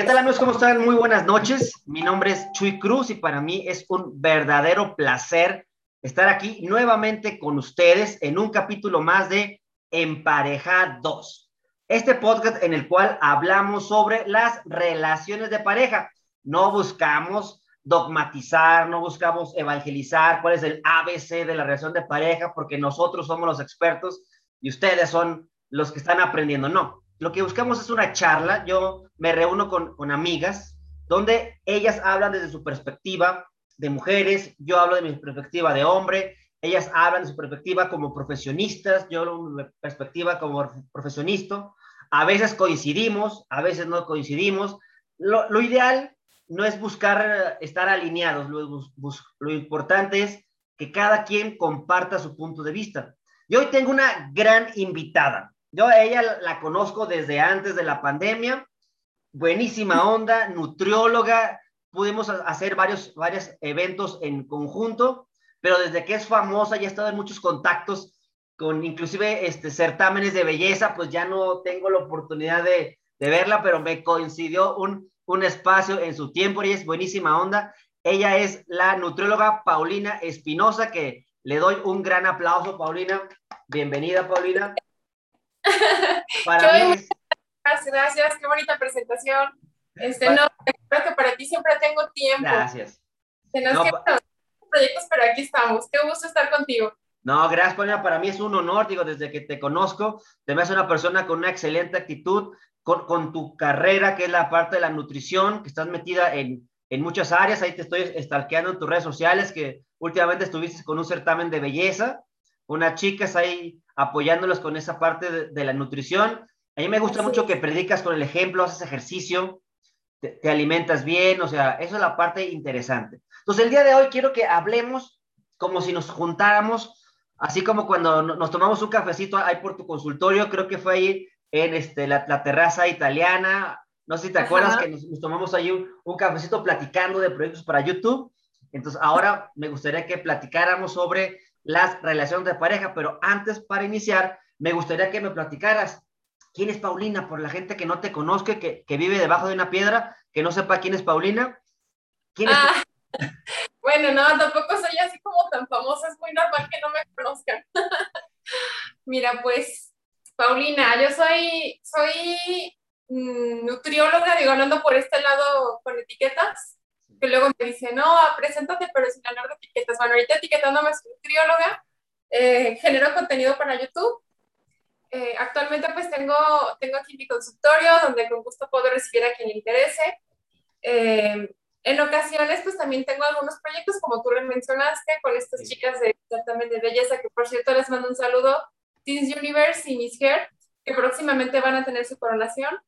¿Qué tal amigos? ¿Cómo están? Muy buenas noches. Mi nombre es Chuy Cruz y para mí es un verdadero placer estar aquí nuevamente con ustedes en un capítulo más de Empareja 2. Este podcast en el cual hablamos sobre las relaciones de pareja. No buscamos dogmatizar, no buscamos evangelizar cuál es el ABC de la relación de pareja porque nosotros somos los expertos y ustedes son los que están aprendiendo. No, lo que buscamos es una charla. Yo me reúno con, con amigas donde ellas hablan desde su perspectiva de mujeres, yo hablo de mi perspectiva de hombre, ellas hablan de su perspectiva como profesionistas, yo hablo de mi perspectiva como profesionista. A veces coincidimos, a veces no coincidimos. Lo, lo ideal no es buscar estar alineados, lo, lo importante es que cada quien comparta su punto de vista. Y hoy tengo una gran invitada. Yo a ella la conozco desde antes de la pandemia, buenísima onda, nutrióloga, pudimos hacer varios, varios eventos en conjunto, pero desde que es famosa ya he estado en muchos contactos con inclusive este, certámenes de belleza, pues ya no tengo la oportunidad de, de verla, pero me coincidió un, un espacio en su tiempo y es buenísima onda. Ella es la nutrióloga Paulina Espinosa, que le doy un gran aplauso, Paulina. Bienvenida, Paulina. Para mí Gracias, gracias, qué bonita presentación. Este, no, creo que para ti siempre tengo tiempo. Gracias. No, proyectos, pero aquí estamos. Qué gusto estar contigo. No, gracias, Paulina. Para mí es un honor, digo, desde que te conozco, te ves una persona con una excelente actitud, con, con, tu carrera, que es la parte de la nutrición, que estás metida en, en muchas áreas. Ahí te estoy stalkeando en tus redes sociales, que últimamente estuviste con un certamen de belleza, unas chicas ahí apoyándolos con esa parte de, de la nutrición. A mí me gusta mucho que predicas con el ejemplo, haces ejercicio, te, te, alimentas bien, o sea, eso es la parte interesante. Entonces, el día de hoy quiero que hablemos como si nos juntáramos, así como cuando nos tomamos un cafecito ahí por tu consultorio, creo que fue ahí en este, la, la terraza italiana, no sé si te Ajá. acuerdas que nos, nos, tomamos ahí un, un cafecito platicando de proyectos para YouTube. Entonces, ahora me gustaría que platicáramos sobre las relaciones de pareja, pero antes, para iniciar, me gustaría que me platicaras quién es Paulina, por la gente que no te conozca, que, que vive debajo de una piedra, que no sepa quién es Paulina. ¿Quién es ah, bueno, no, tampoco soy así como tan famosa, es muy normal que no me conozcan. Mira, pues, Paulina, yo soy, soy mmm, nutrióloga, digo, hablando por este lado con etiquetas, que luego me dice, no, preséntate, pero sin hablar de etiquetas. Bueno, ahorita etiquetándome soy nutrióloga, eh, genero contenido para YouTube. Eh, actualmente pues tengo, tengo aquí mi consultorio donde con gusto puedo recibir a quien le interese. Eh, en ocasiones pues también tengo algunos proyectos como tú lo mencionaste con estas chicas de, también de belleza que por cierto les mando un saludo, Teens Universe y Miss Hair, que próximamente van a tener su coronación.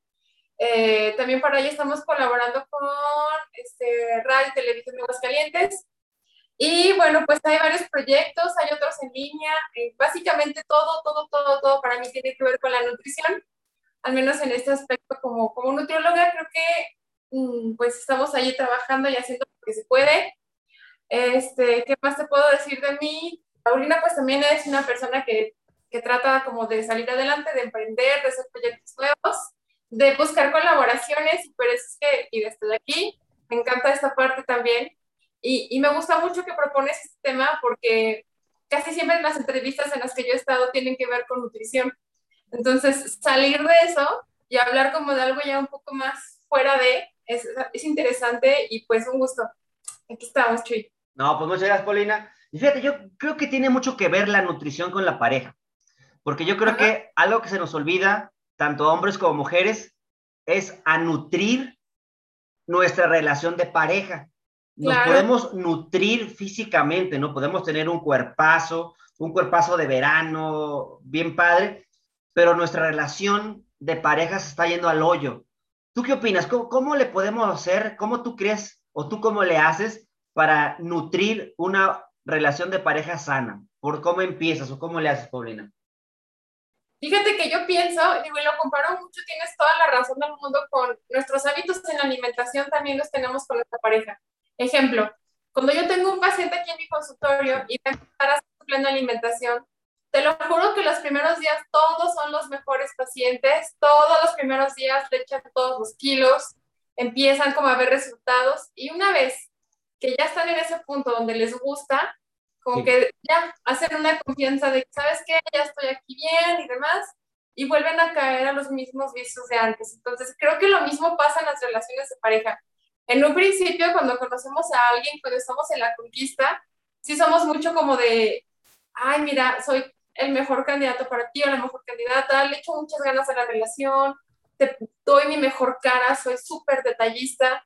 Eh, también para ello estamos colaborando con este, Radio y Televisión de Aguascalientes. Y bueno, pues hay varios proyectos, hay otros en línea. Eh, básicamente todo, todo, todo, todo para mí tiene que ver con la nutrición. Al menos en este aspecto como, como nutrióloga creo que mm, pues estamos ahí trabajando y haciendo lo que se puede. Este, ¿Qué más te puedo decir de mí? Paulina pues también es una persona que, que trata como de salir adelante, de emprender, de hacer proyectos nuevos de buscar colaboraciones, pero es que, y desde aquí, me encanta esta parte también, y, y, me gusta mucho que propones este tema porque casi siempre en las entrevistas en las que yo he estado tienen que ver con nutrición. Entonces, salir de eso y hablar como de algo ya un poco más fuera de, es, es interesante y pues un gusto. Aquí estamos, Chuy. No, pues muchas gracias, Paulina. Y fíjate, yo creo que tiene mucho que ver la nutrición con la pareja, porque yo creo Ajá. que algo que se nos olvida tanto hombres como mujeres, es a nutrir nuestra relación de pareja. Nos claro. podemos nutrir físicamente, ¿no? Podemos tener un cuerpazo, un cuerpazo de verano, bien padre, pero nuestra relación de pareja se está yendo al hoyo. ¿Tú qué opinas? ¿Cómo, cómo le podemos hacer? ¿Cómo tú crees o tú cómo le haces para nutrir una relación de pareja sana? ¿Por cómo empiezas o cómo le haces, Paulina? Fíjate que yo pienso, digo, y lo comparo mucho, tienes toda la razón del mundo con nuestros hábitos en alimentación, también los tenemos con nuestra pareja. Ejemplo, cuando yo tengo un paciente aquí en mi consultorio y va a empezar a hacer su plena alimentación, te lo juro que los primeros días todos son los mejores pacientes, todos los primeros días le echan todos los kilos, empiezan como a ver resultados y una vez que ya están en ese punto donde les gusta, como que ya hacen una confianza de, ¿sabes qué? Ya estoy aquí bien y demás, y vuelven a caer a los mismos vicios de antes. Entonces, creo que lo mismo pasa en las relaciones de pareja. En un principio, cuando conocemos a alguien, cuando estamos en la conquista, sí somos mucho como de, ay, mira, soy el mejor candidato para ti o la mejor candidata, le echo muchas ganas a la relación, te doy mi mejor cara, soy súper detallista.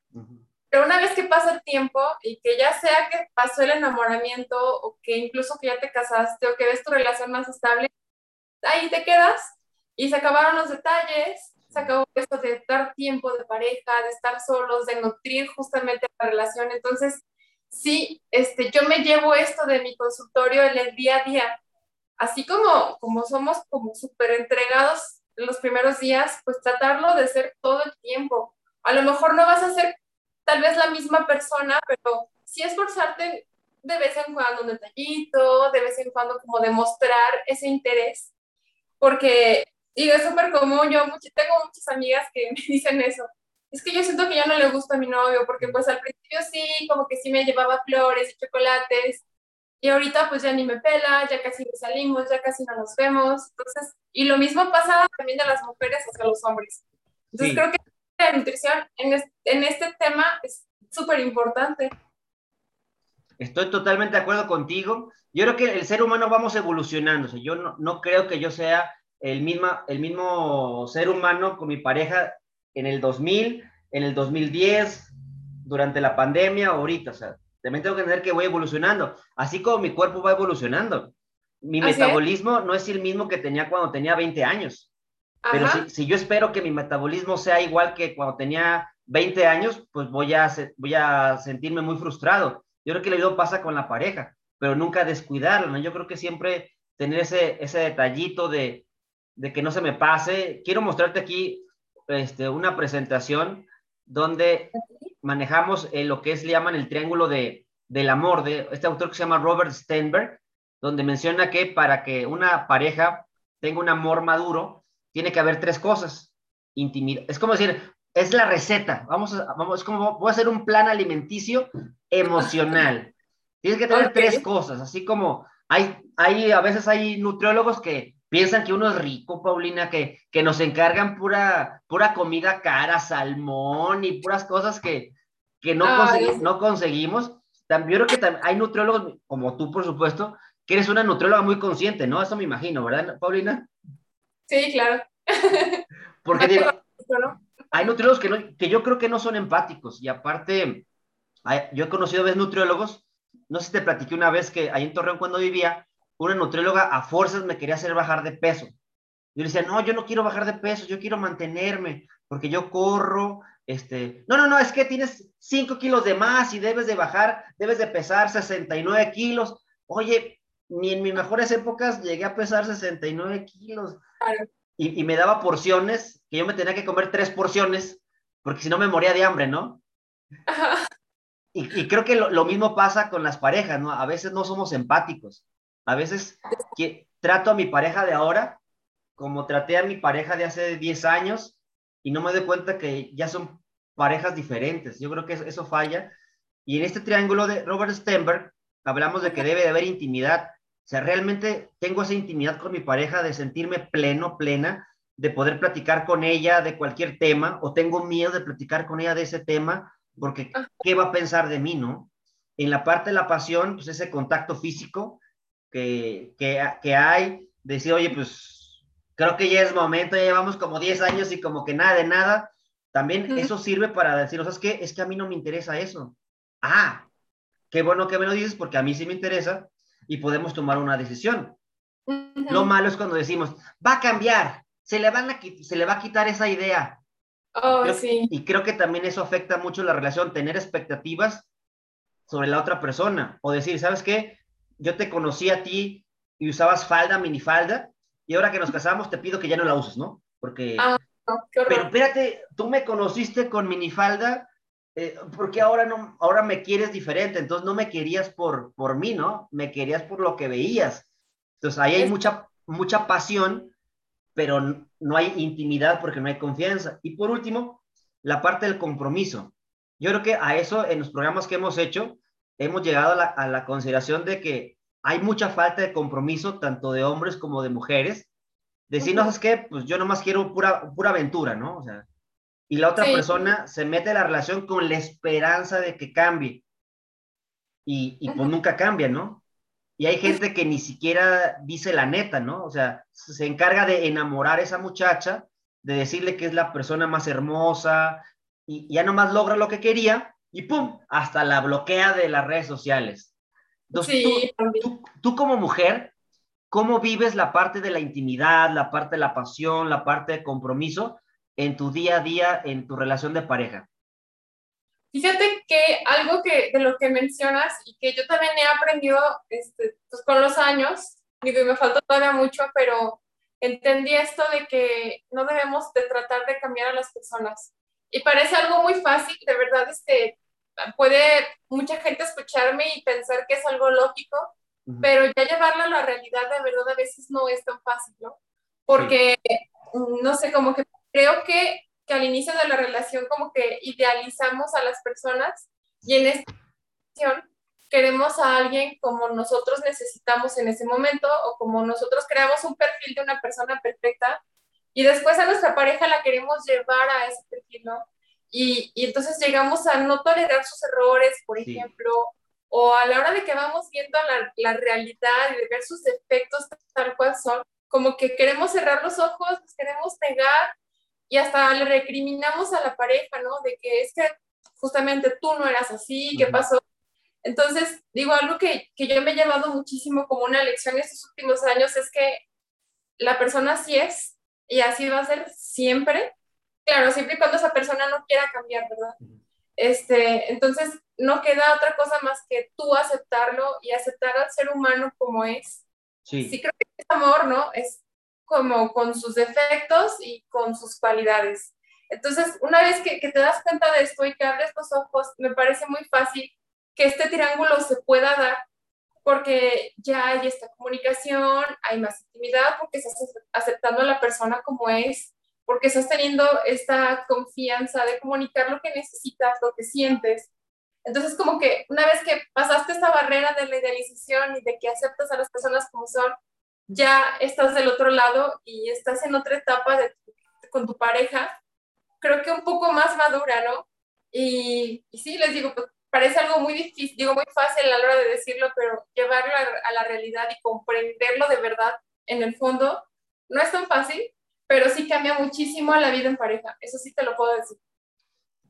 Pero una vez que pasa el tiempo y que ya sea que pasó el enamoramiento o que incluso que ya te casaste o que ves tu relación más estable, ahí te quedas y se acabaron los detalles, se acabó esto de dar tiempo de pareja, de estar solos, de nutrir justamente la relación. Entonces, sí, este, yo me llevo esto de mi consultorio en el día a día. Así como, como somos como súper entregados en los primeros días, pues tratarlo de ser todo el tiempo. A lo mejor no vas a ser tal vez la misma persona, pero sí esforzarte de vez en cuando un detallito, de vez en cuando como demostrar ese interés, porque, digo, es súper común, yo tengo muchas amigas que me dicen eso, es que yo siento que ya no le gusta a mi novio, porque pues al principio sí, como que sí me llevaba flores y chocolates, y ahorita pues ya ni me pela, ya casi no salimos, ya casi no nos vemos, entonces, y lo mismo pasa también de las mujeres hacia los hombres. Entonces creo que la nutrición en este, en este tema es súper importante. Estoy totalmente de acuerdo contigo. Yo creo que el ser humano vamos evolucionando. yo no, no creo que yo sea el, misma, el mismo ser humano con mi pareja en el 2000, en el 2010, durante la pandemia, ahorita, o sea, también tengo que entender que voy evolucionando, así como mi cuerpo va evolucionando. Mi metabolismo no es el mismo que tenía cuando tenía 20 años. Pero si, si, yo espero que mi metabolismo sea igual que cuando tenía 20 años, pues voy a, voy a sentirme muy frustrado. Yo creo que lo mismo pasa con la pareja, pero nunca descuidarlo, ¿no? Yo creo que siempre tener ese, ese detallito de, de que no se me pase. Quiero mostrarte aquí este, una presentación donde manejamos eh, lo que es, le llaman el triángulo de, del amor, de este autor que se llama Robert Stenberg, donde menciona que para que una pareja tenga un amor maduro, tiene que haber tres cosas. Intimidad. Es como decir, es la receta. Vamos a, vamos, es como, voy a hacer un plan alimenticio emocional. Tienes que tener tres cosas, así como hay, hay, a veces hay nutriólogos que piensan que uno es rico, Paulina, que, que nos encargan pura, pura comida cara, salmón y puras cosas que, que no, no conseguimos. También, yo creo que hay nutriólogos, como tú, por supuesto, que eres una nutrióloga muy consciente, ¿no? Eso me imagino, ¿verdad, Paulina? Sí, claro. Porque hay nutriólogos que, que yo creo que no son empáticos y aparte, yo he conocido a veces nutriólogos, no sé si te platiqué una vez que ahí en Torreón cuando vivía, una nutrióloga a fuerzas me quería hacer bajar de peso. Yo le decía, no, yo no quiero bajar de peso, yo quiero mantenerme, porque yo corro, este, no, no, no, es que tienes 5 kilos de más y debes de bajar, debes de pesar 69 kilos. Oye, ni en mis mejores épocas llegué a pesar 69 kilos. Y, y, me daba porciones, que yo me tenía que comer tres porciones, porque si no me moría de hambre, ¿no? Y, y, creo que lo, lo, mismo pasa con las parejas, ¿no? A veces no somos empáticos. A veces que, trato a mi pareja de ahora como traté a mi pareja de hace 10 años y no me doy cuenta que ya son parejas diferentes. Yo creo que eso, falla. Y en este triángulo de Robert Stenberg hablamos de que debe de haber intimidad. O sea, realmente tengo esa intimidad con mi pareja de sentirme pleno, plena, de poder platicar con ella de cualquier tema, o tengo miedo de platicar con ella de ese tema, porque ¿qué va a pensar de mí, no? En la parte de la pasión, pues ese contacto físico, que, que, hay, decir, oye, pues creo que ya es momento, ya llevamos como 10 años y como que nada de nada, también eso sirve para decir, ¿sabes qué? Es que a mí no me interesa eso. Ah, qué bueno que me lo dices porque a mí sí me interesa y podemos tomar una decisión. Lo malo es cuando decimos, va a cambiar, se le, van a, se le va a quitar esa idea. Oh, sí. Y creo que también eso afecta mucho la relación, tener expectativas sobre la otra persona o decir, ¿sabes qué? yo te conocí a ti y usabas falda, minifalda, y ahora que nos casamos te pido que ya no la uses, ¿no? Porque... Ah, pero espérate, tú me conociste con minifalda, eh, porque ahora, no, ahora me quieres diferente, entonces no me querías por, por mí, ¿no? Me querías por lo que veías. Entonces ahí hay mucha, mucha pasión, pero no hay intimidad porque no hay confianza. Y por último, la parte del compromiso. Yo creo que a eso en los programas que hemos hecho hemos llegado a la, a la consideración de que hay mucha falta de compromiso tanto de hombres como de mujeres. Decir, no, es que pues yo nomás quiero pura, pura aventura, ¿no? O sea, y la otra persona se mete en la relación con la esperanza de que cambie. Y, y pues nunca cambia, ¿no? Y hay gente que ni siquiera dice la neta, ¿no? O sea, se encarga de enamorar a esa muchacha, de decirle que es la persona más hermosa, y ya nomás logra lo que quería, y ¡pum! Hasta la bloquea de las redes sociales. Entonces, tú, tú, como mujer, ¿cómo vives la parte de la intimidad, la parte de la pasión, la parte de compromiso en tu día a día, en tu relación de pareja? Fíjate que algo que de lo que mencionas y que yo también he aprendido este, pues con los años, digo, y me falta todavía mucho, pero entendí esto de que no debemos de tratar de cambiar a las personas. Y parece algo muy fácil, de verdad, este, puede mucha gente escucharme y pensar que es algo lógico, pero ya llevarlo a la realidad de verdad a veces no es tan fácil, ¿no? Porque, no sé, como que creo que, que al inicio de la relación como que idealizamos a las personas y en esta situación queremos a alguien como nosotros necesitamos en ese momento o como nosotros creamos un perfil de una persona perfecta y después a nuestra pareja la queremos llevar a ese perfil, ¿no? Y, y entonces llegamos a no tolerar sus errores, por ejemplo, o a la hora de que vamos viendo la, la realidad y de ver sus defectos tal cual son, como que queremos cerrar los ojos, los queremos negar y hasta le recriminamos a la pareja, ¿no? De que es que justamente tú no eras así, ¿qué pasó? Entonces, digo, algo que, que yo me he llevado muchísimo como una lección estos últimos años es que la persona así es y así va a ser siempre. Claro, siempre y cuando esa persona no quiera cambiar, ¿verdad? Este, entonces, no queda otra cosa más que tú aceptarlo y aceptar al ser humano como es. Sí. Sí creo que es amor, ¿no? Es como con sus defectos y con sus cualidades. Entonces, una vez que, que te das cuenta de esto y que abres los ojos, me parece muy fácil que este triángulo se pueda dar porque ya hay esta comunicación, hay más intimidad, porque estás aceptando a la persona como es, porque estás teniendo esta confianza de comunicar lo que necesitas, lo que sientes. Entonces, como que una vez que pasaste esta barrera de la idealización y de que aceptas a las personas como son, ya estás del otro lado y estás en otra etapa de, con tu pareja, creo que un poco más madura, ¿no? Y, y sí, les digo, pues, parece algo muy difícil, digo muy fácil a la hora de decirlo, pero llevarlo a, la realidad y comprenderlo de verdad en el fondo no es tan fácil, pero sí cambia muchísimo la vida en pareja, eso sí te lo puedo decir.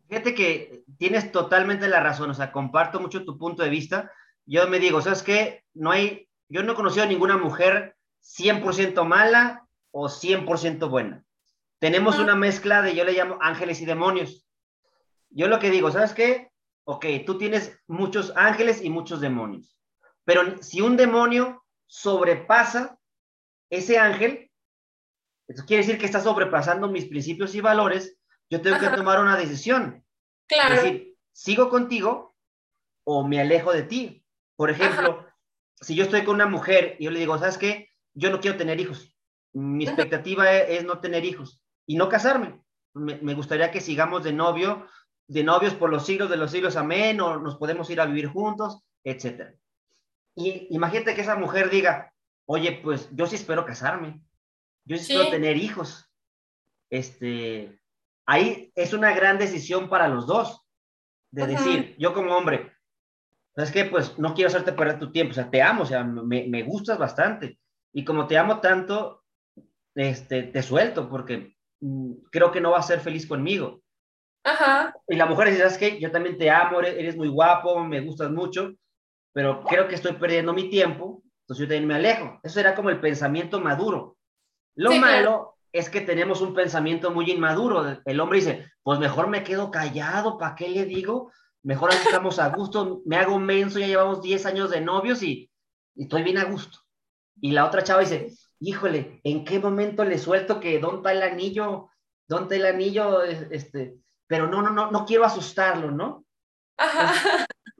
Fíjate que tienes totalmente la razón, o sea, comparto mucho tu punto de vista. Yo me digo, ¿sabes qué? No hay, yo no he conocido a ninguna mujer 100% mala o 100% buena. Tenemos una mezcla de, yo le llamo ángeles y demonios. Yo lo que digo, ¿sabes qué? ok, tú tienes muchos ángeles y muchos demonios, pero si un demonio sobrepasa ese ángel, eso quiere decir que está sobrepasando mis principios y valores, yo tengo que tomar una decisión. Claro. Es decir, ¿sigo contigo o me alejo de ti? Por ejemplo, si yo estoy con una mujer y yo le digo, ¿sabes qué? Yo no quiero tener hijos. Mi expectativa es, no tener hijos y no casarme. me, gustaría que sigamos de novio de novios por los siglos de los siglos, amén, o nos podemos ir a vivir juntos, etc. Y imagínate que esa mujer diga, oye, pues yo sí espero casarme, yo sí, espero tener hijos. Este, ahí es una gran decisión para los dos, de decir, yo como hombre, ¿sabes qué? Pues no quiero hacerte perder tu tiempo, o sea, te amo, o sea, me, me gustas bastante. Y como te amo tanto, este, te suelto porque mm, creo que no va a ser feliz conmigo. Y la mujer dice, ¿sabes qué? Yo también te amo, eres muy guapo, me gustas mucho, pero creo que estoy perdiendo mi tiempo, entonces yo también me alejo. Eso era como el pensamiento maduro. Lo malo es que tenemos un pensamiento muy inmaduro. El hombre dice, pues mejor me quedo callado, ¿para qué le digo? Mejor así estamos a gusto, me hago menso, ya llevamos 10 años de novios y, y estoy bien a gusto. Y la otra chava dice, híjole, ¿en qué momento le suelto que dónde está el anillo? ¿Dónde está el anillo? Este, pero no, no, no, no quiero asustarlo, ¿no?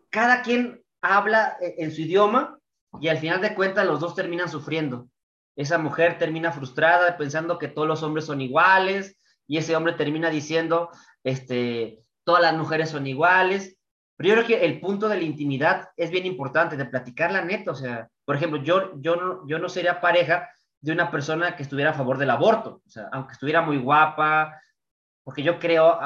cada quien habla e, en su idioma y al final de cuentas los dos terminan sufriendo. Esa mujer termina frustrada pensando que todos los hombres son iguales y ese hombre termina diciendo, este, todas las mujeres son iguales. Pero yo creo que el punto de la intimidad es bien importante, de platicar la neta. O sea, por ejemplo, yo, yo, no, yo no sería pareja de una persona que estuviera a favor del aborto. O sea, aunque estuviera muy guapa, porque yo creo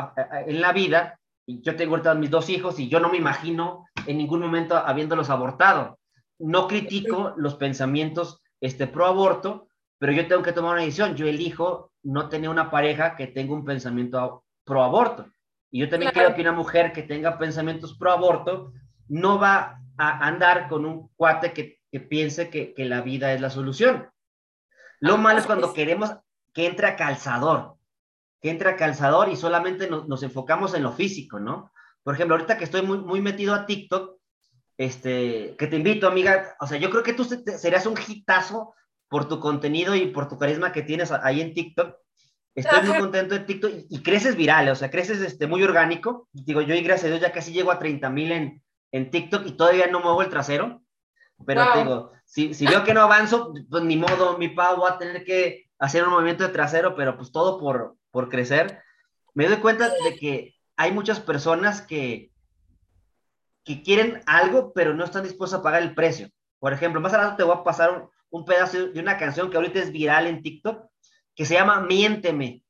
en la vida, y yo tengo ahorita mis dos hijos y yo no me imagino en ningún momento habiéndolos abortado. No critico los pensamientos este, pro aborto, pero yo tengo que tomar una decisión. Yo elijo no tener una pareja que tenga un pensamiento pro aborto. Y yo también creo que una mujer que tenga pensamientos pro aborto no va a andar con un cuate que, que piense que, que, la vida es la solución. Lo malo es cuando queremos que entre a calzador, que entre a calzador y solamente nos, nos, enfocamos en lo físico, ¿no? Por ejemplo, ahorita que estoy muy, muy metido a TikTok, este, que te invito, amiga, o sea, yo creo que tú serías un hitazo por tu contenido y por tu carisma que tienes ahí en TikTok. Estoy muy contento de TikTok y, creces viral, o sea, creces este, muy orgánico. Digo, yo y gracias a Dios ya casi llego a 30 mil en, en TikTok y todavía no muevo el trasero. Pero te digo, si, si veo que no avanzo, pues ni modo, mi pavo, voy a tener que hacer un movimiento de trasero, pero pues todo por, por crecer. Me doy cuenta de que hay muchas personas que, que quieren algo, pero no están dispuestos a pagar el precio. Por ejemplo, más adelante te voy a pasar un pedazo de una canción que ahorita es viral en TikTok, que se llama Miénteme.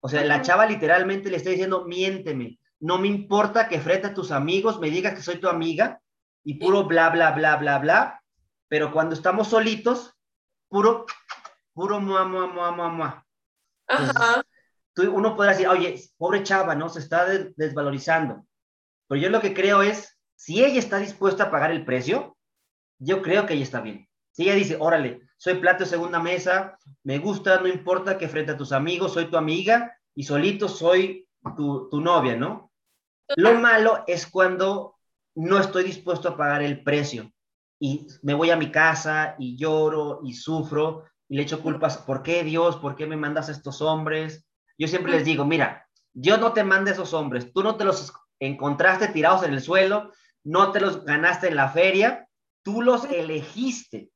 O sea, la chava literalmente le está diciendo, miénteme. No me importa que frente a tus amigos me digas que soy tu amiga y puro bla, bla, bla, bla, bla. Pero cuando estamos solitos, puro, puro mua, mua, mua, mua, mua. Ajá. Tú, uno podrá decir, oye, pobre chava, ¿no? Se está desvalorizando. Pero yo lo que creo es, si ella está dispuesta a pagar el precio, yo creo que ella está bien. Si ella dice, órale, soy plato de segunda mesa, me gusta, no importa que frente a tus amigos soy tu amiga y solito soy tu, tu novia, ¿no? Lo malo es cuando no estoy dispuesto a pagar el precio y me voy a mi casa y lloro y sufro y le echo culpas, ¿por qué Dios? ¿Por qué me mandas a estos hombres? Yo siempre les digo, mira, Dios no te manda a esos hombres, tú no te los encontraste tirados en el suelo, no te los ganaste en la feria, tú los elegiste.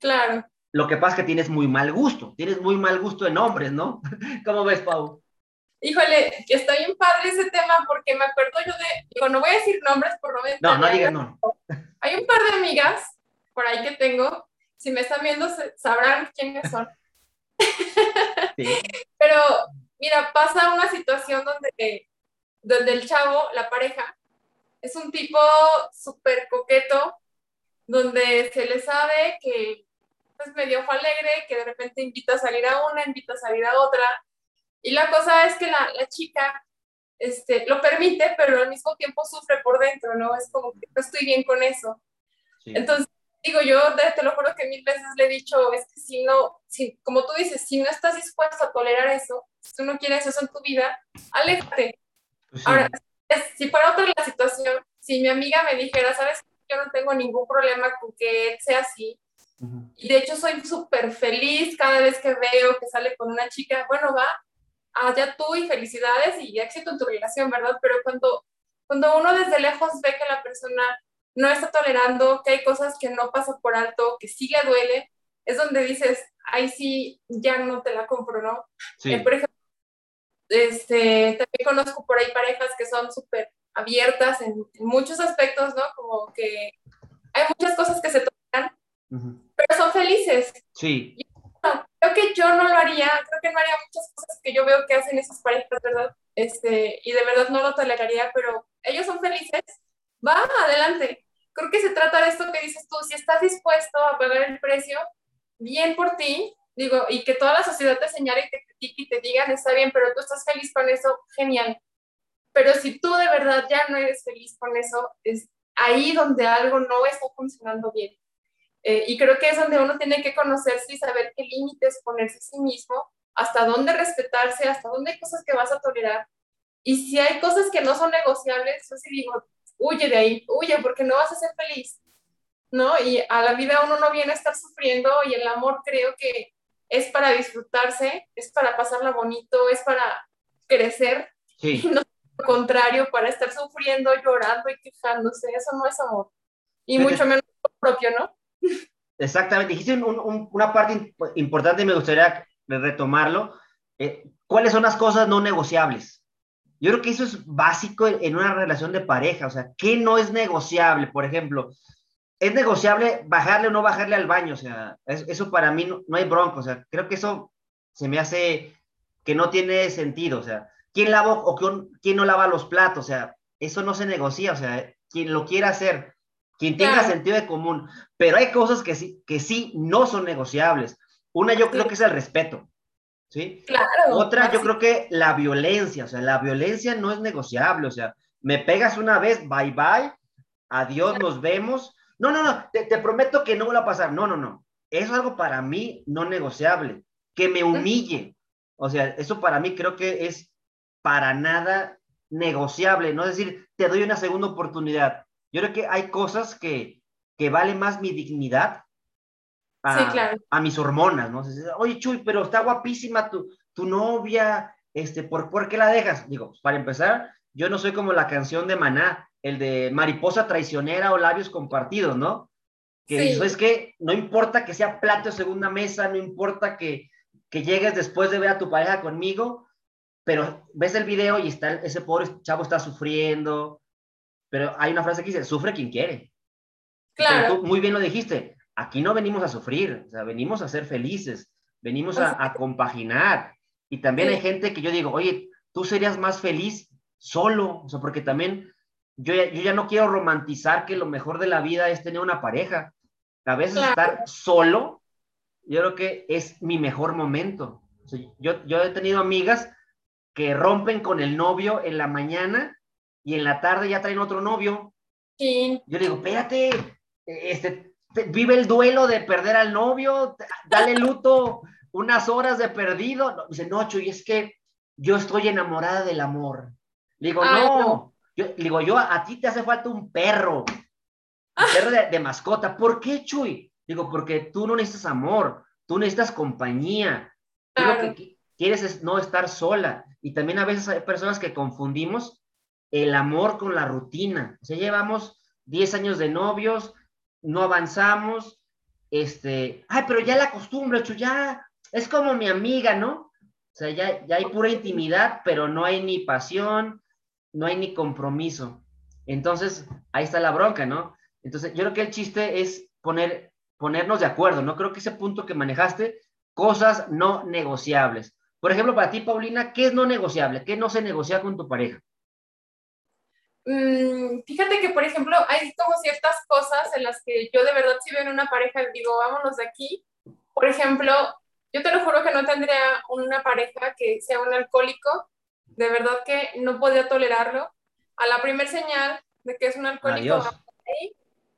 Claro. Lo que pasa es que tienes muy mal gusto, tienes muy mal gusto en hombres, ¿no? ¿Cómo ves, Pau? Híjole, que está bien padre ese tema porque me acuerdo yo de, digo, no voy a decir nombres por no No, no digas no. Hay un par de amigas por ahí que tengo, si me están viendo sabrán quiénes son. Sí. Pero mira, pasa una situación donde, donde el chavo, la pareja, es un tipo súper coqueto, donde se le sabe que pues medio fue alegre, que de repente invita a salir a una, invita a salir a otra. Y la cosa es que la, la chica este, lo permite, pero al mismo tiempo sufre por dentro, ¿no? Es como que no estoy bien con eso. Entonces, digo, yo te lo juro que mil veces le he dicho, es que si no, si, como tú dices, si no estás dispuesto a tolerar eso, si tú no quieres eso en tu vida, aléjate. Pues Ahora, si fuera otra la situación, si mi amiga me dijera, ¿sabes? Yo no tengo ningún problema con que él sea así, y de hecho soy súper feliz cada vez que veo que sale con una chica, bueno, va, allá tú y felicidades y éxito en tu relación, ¿verdad? Pero cuando, cuando uno desde lejos ve que la persona no está tolerando, que hay cosas que no pasa por alto, que sí le duele, es donde dices, ahí sí, ya no te la compro, ¿no? Sí. Eh, por ejemplo, este, también conozco por ahí parejas que son súper abiertas en, en, muchos aspectos, ¿no? Como que hay muchas cosas que se tocan, pero son Sí. creo que yo no lo haría, creo que no haría muchas cosas que yo veo que hacen esas parejas, ¿verdad? Este, y de verdad no lo toleraría, pero ellos son felices, va, adelante. Creo que se trata de esto que dices tú, si estás dispuesto a pagar el precio, bien por ti, digo, y que toda la sociedad te señale y te critique y te digan, está bien, pero tú estás feliz con eso, genial. Pero si tú de verdad ya no eres feliz con eso, es ahí donde algo no está funcionando bien. Eh, y creo que es donde uno tiene que conocerse y saber qué límites ponerse a sí mismo, hasta dónde respetarse, hasta dónde hay cosas que vas a tolerar. Y si hay cosas que no son negociables, yo sí digo, huye de ahí, huye porque no vas a ser feliz, ¿no? Y a la vida uno no viene a estar sufriendo y el amor creo que es para disfrutarse, es para pasarla bonito, es para crecer, sí. y no lo contrario, para estar sufriendo, llorando y quejándose, eso no es amor. Y mucho menos propio, ¿no? Exactamente, dijiste una parte importante y me gustaría retomarlo. eh, ¿cuáles son las cosas no negociables? Yo creo que eso es básico en una relación de pareja, o sea, ¿qué no es negociable? Por ejemplo, ¿es negociable bajarle o no bajarle al baño? O sea, eso para mí no, hay bronco, o sea, creo que eso se me hace que no tiene sentido, o sea, ¿quién lava o quién no lava los platos? O sea, eso no se negocia, o sea, quien lo quiera hacer, quien tenga sentido de común, pero hay cosas que sí, que sí no son negociables. Una yo creo que es el respeto, ¿sí? Claro. Otra yo creo que la violencia, o sea, la violencia no es negociable, o sea, me pegas una vez, bye bye, adiós, nos vemos. No, no, no, te, te prometo que no va a pasar. No, no, no. Eso es algo para mí no negociable. Que me humille. O sea, eso para mí creo que es para nada negociable, no es decir, te doy una segunda oportunidad. Yo creo que hay cosas que, que vale más mi dignidad a, a mis hormonas, ¿no? Oye, Chuy, pero está guapísima tu, tu novia, este, ¿por, ¿por qué la dejas? Digo, para empezar, yo no soy como la canción de Maná, el de mariposa traicionera o labios compartidos, ¿no? Que eso es que no importa que sea plato de segunda mesa, no importa que, que llegues después de ver a tu pareja conmigo, pero ves el video y está, ese pobre chavo está sufriendo, pero hay una frase que dice, sufre quien quiere. Claro. tú muy bien lo dijiste, aquí no venimos a sufrir, o sea, venimos a ser felices, venimos a, compaginar. Y también hay gente que yo digo, oye, tú serías más feliz solo, o sea, porque también yo, yo ya no quiero romantizar que lo mejor de la vida es tener una pareja. A veces estar solo, yo creo que es mi mejor momento. yo, yo he tenido amigas que rompen con el novio en la mañana y en la tarde ya traen otro novio. Sí. Yo le digo, espérate, este, vive el duelo de perder al novio, dale luto unas horas de perdido. Dice, no, y es que yo estoy enamorada del amor. Le digo, no. Yo, le digo, yo, a ti te hace falta un perro, un perro de, mascota. ¿Por qué, Chuy? Digo, porque tú no necesitas amor, tú necesitas compañía. que, quieres es no estar sola. Y también a veces hay personas que confundimos el amor con la rutina. O sea, llevamos 10 años de novios, no avanzamos, este, ay, pero ya la costumbre, ya es como mi amiga, ¿no? O sea, ya, ya hay pura intimidad, pero no hay ni pasión, no hay ni compromiso. Entonces, ahí está la bronca, ¿no? Entonces, yo creo que el chiste es poner, ponernos de acuerdo, ¿no? Creo que ese punto que manejaste, cosas no negociables. Por ejemplo, para ti, Paulina, ¿qué es no negociable? ¿Qué no se negocia con tu pareja? Mm, fíjate que, por ejemplo, hay como ciertas cosas en las que yo de verdad si veo en una pareja digo, vámonos de aquí. Por ejemplo, yo te lo juro que no tendría una pareja que sea un alcohólico. De verdad que no podía tolerarlo. A la primer señal de que es un alcohólico,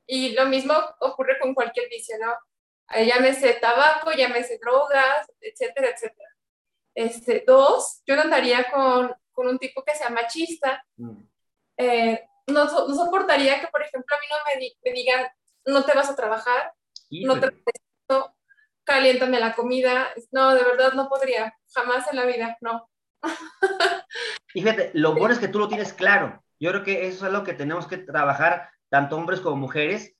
y lo mismo ocurre con cualquier vicio, ¿no? Llámese tabaco, llámese drogas, etcétera, etcétera. Este, dos, yo no andaría con, con un tipo que sea machista. Mm. Eh, no, no, soportaría que, por ejemplo, a mí no me, me digan, no te vas a trabajar, no te no, caliéntame la comida. No, de verdad no podría, jamás en la vida, no. Y fíjate, lo bueno es que tú lo tienes claro. Yo creo que eso es algo que tenemos que trabajar, tanto hombres como mujeres.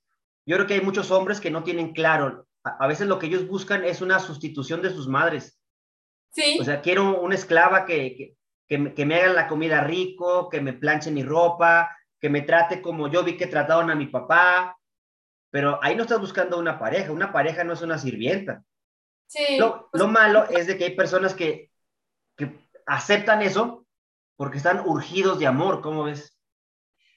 Yo creo que hay muchos hombres que no tienen claro. A, a veces lo que ellos buscan es una sustitución de sus madres. Sí. O sea, quiero una esclava que, que, que, me haga la comida rico, que me planche mi ropa, que me trate como yo vi que trataron a mi papá. Pero ahí no estás buscando una pareja. Una pareja no es una sirvienta. Sí. Lo, lo malo es de que hay personas que, que aceptan eso porque están urgidos de amor. ¿Cómo ves?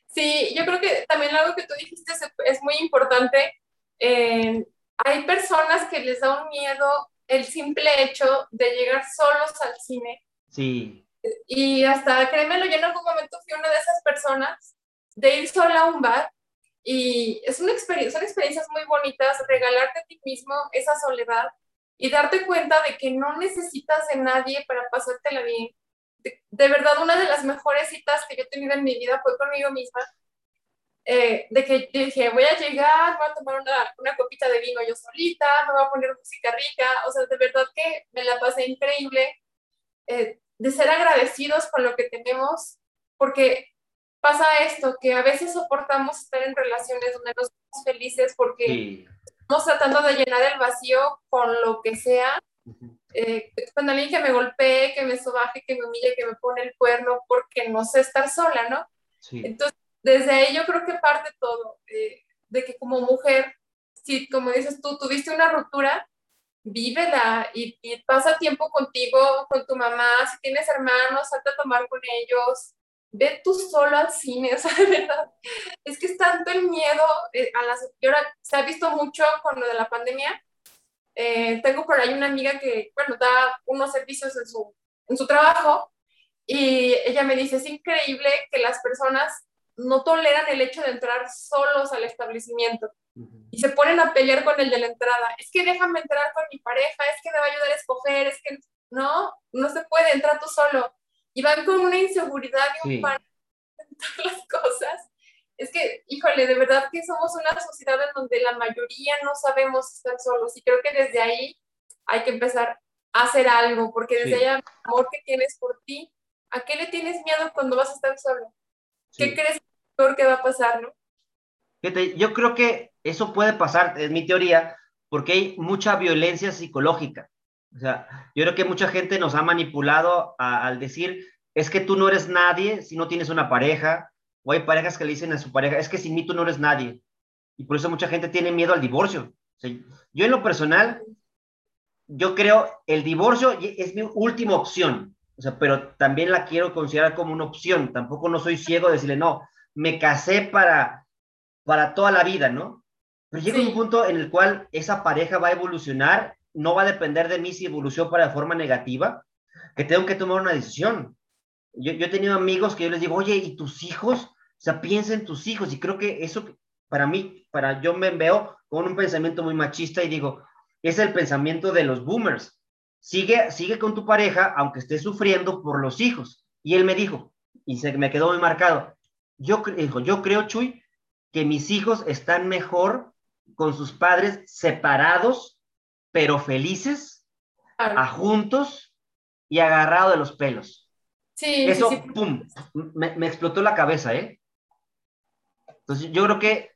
Sí, yo creo que también algo que tú dijiste es, muy importante. Eh, hay personas que les da un miedo el simple hecho de llegar solos al cine. Sí. Y hasta, créemelo, yo en algún momento fui una de esas personas de ir sola a un bar y es una experiencia, son experiencias muy bonitas, regalarte a ti mismo esa soledad y darte cuenta de que no necesitas de nadie para pasártela bien. De, de verdad, una de las mejores citas que yo he tenido en mi vida fue conmigo misma eh, de que dije, voy a llegar, voy a tomar una, una, copita de vino yo solita, me voy a poner música rica, o sea, de verdad que me la pasé increíble, eh, de ser agradecidos con lo que tenemos, porque pasa esto, que a veces soportamos estar en relaciones donde no somos felices porque estamos tratando de llenar el vacío con lo que sea, Eh, cuando alguien que me golpee, que me sobaje, que me humille, que me pone el cuerno porque no sé estar sola, ¿no? Entonces, desde ahí yo creo que parte todo, eh, de que como mujer, si como dices tú, tuviste una ruptura, vívela y, y, pasa tiempo contigo, con tu mamá, si tienes hermanos, salta a tomar con ellos, ve tú solo al cine, o verdad, es que es tanto el miedo eh, a las... Y ahora se ha visto mucho con lo de la pandemia, eh, tengo por ahí una amiga que, bueno, da unos servicios en su, en su trabajo y ella me dice, es increíble que las personas no toleran el hecho de entrar solos al establecimiento y se ponen a pelear con el de la entrada. Es que déjame entrar con mi pareja, es que me va a ayudar a escoger, es que no, no se puede, entrar tú solo. Y van con una inseguridad y un en todas las cosas. Es que, híjole, de verdad que somos una sociedad en donde la mayoría no sabemos estar solos y creo que desde ahí hay que empezar a hacer algo, porque desde ahí el amor que tienes por ti, ¿a qué le tienes miedo cuando vas a estar solo? ¿Qué crees que va a pasar, no? Yo creo que eso puede pasar, es mi teoría, porque hay mucha violencia psicológica. O sea, yo creo que mucha gente nos ha manipulado al decir, es que tú no eres nadie si no tienes una pareja, o hay parejas que le dicen a su pareja, es que sin mí tú no eres nadie. Y por eso mucha gente tiene miedo al divorcio. yo en lo personal, yo creo el divorcio es mi última opción. O sea, pero también la quiero considerar como una opción. Tampoco no soy ciego de decirle, no, me casé para, para toda la vida, ¿no? Pero llega un punto en el cual esa pareja va a evolucionar, no va a depender de mí si evolucionó para de forma negativa, que tengo que tomar una decisión. Yo, yo he tenido amigos que yo les digo, oye, ¿y tus hijos? O sea, piensa en tus hijos. Y creo que eso, para mí, para yo me veo con un pensamiento muy machista y digo, es el pensamiento de los boomers. Sigue, sigue con tu pareja, aunque estés sufriendo por los hijos. Y él me dijo, y se me quedó muy marcado, yo, yo creo, Chuy, que mis hijos están mejor con sus padres separados, pero felices, a juntos y agarrado de los pelos. Sí, Eso, sí, pum, me, me, explotó la cabeza, ¿eh? Entonces, yo creo que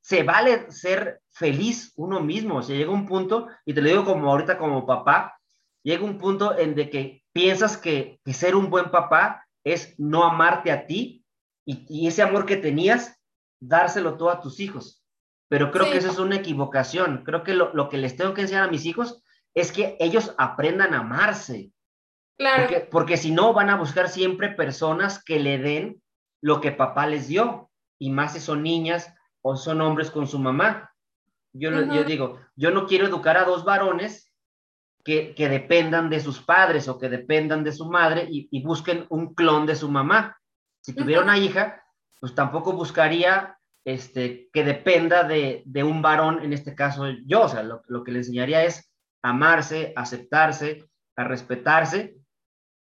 se vale ser feliz uno mismo. O sea, llega un punto, y te lo digo como ahorita como papá, llega un punto en de que piensas que, que ser un buen papá es no amarte a ti y, ese amor que tenías, dárselo todo a tus hijos. Pero creo que eso es una equivocación. Creo que lo, lo, que les tengo que enseñar a mis hijos es que ellos aprendan a amarse. Claro. Porque, porque si no, van a buscar siempre personas que le den lo que papá les dio. Y más si son niñas o son hombres con su mamá. Yo, uh -huh. yo digo, yo no quiero educar a dos varones que, que, dependan de sus padres o que dependan de su madre y, y busquen un clon de su mamá. Si tuviera una hija, pues tampoco buscaría este, que dependa de, un varón, en este caso yo, o sea, lo, que le enseñaría es amarse, aceptarse, a respetarse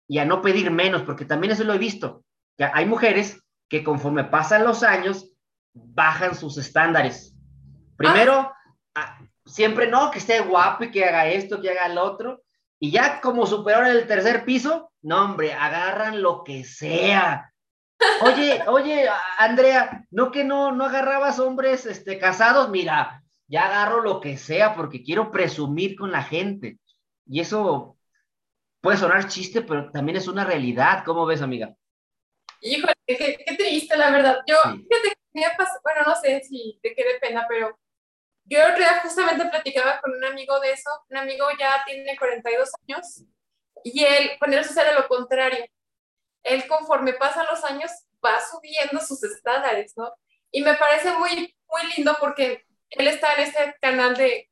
y a no pedir menos, porque también eso lo he visto, que hay mujeres que conforme pasan los años, bajan sus estándares. Primero, siempre no, que esté guapo y que haga esto, que haga lo otro, y ya como superaron el tercer piso, no, hombre, agarran lo que sea, Oye, oye, Andrea, ¿no que no, no agarrabas hombres este, casados? Mira, ya agarro lo que sea porque quiero presumir con la gente. Y eso puede sonar chiste, pero también es una realidad. ¿Cómo ves, amiga? Híjole, qué, qué triste, la verdad. Yo, sí. fíjate que pasado, bueno, no sé si te quede pena, pero yo el otro día justamente platicaba con un amigo de eso. Un amigo ya tiene 42 años y él, con él sucede lo contrario él conforme pasan los años va subiendo sus estándares, ¿no? Y me parece muy, muy lindo porque él está en este canal de,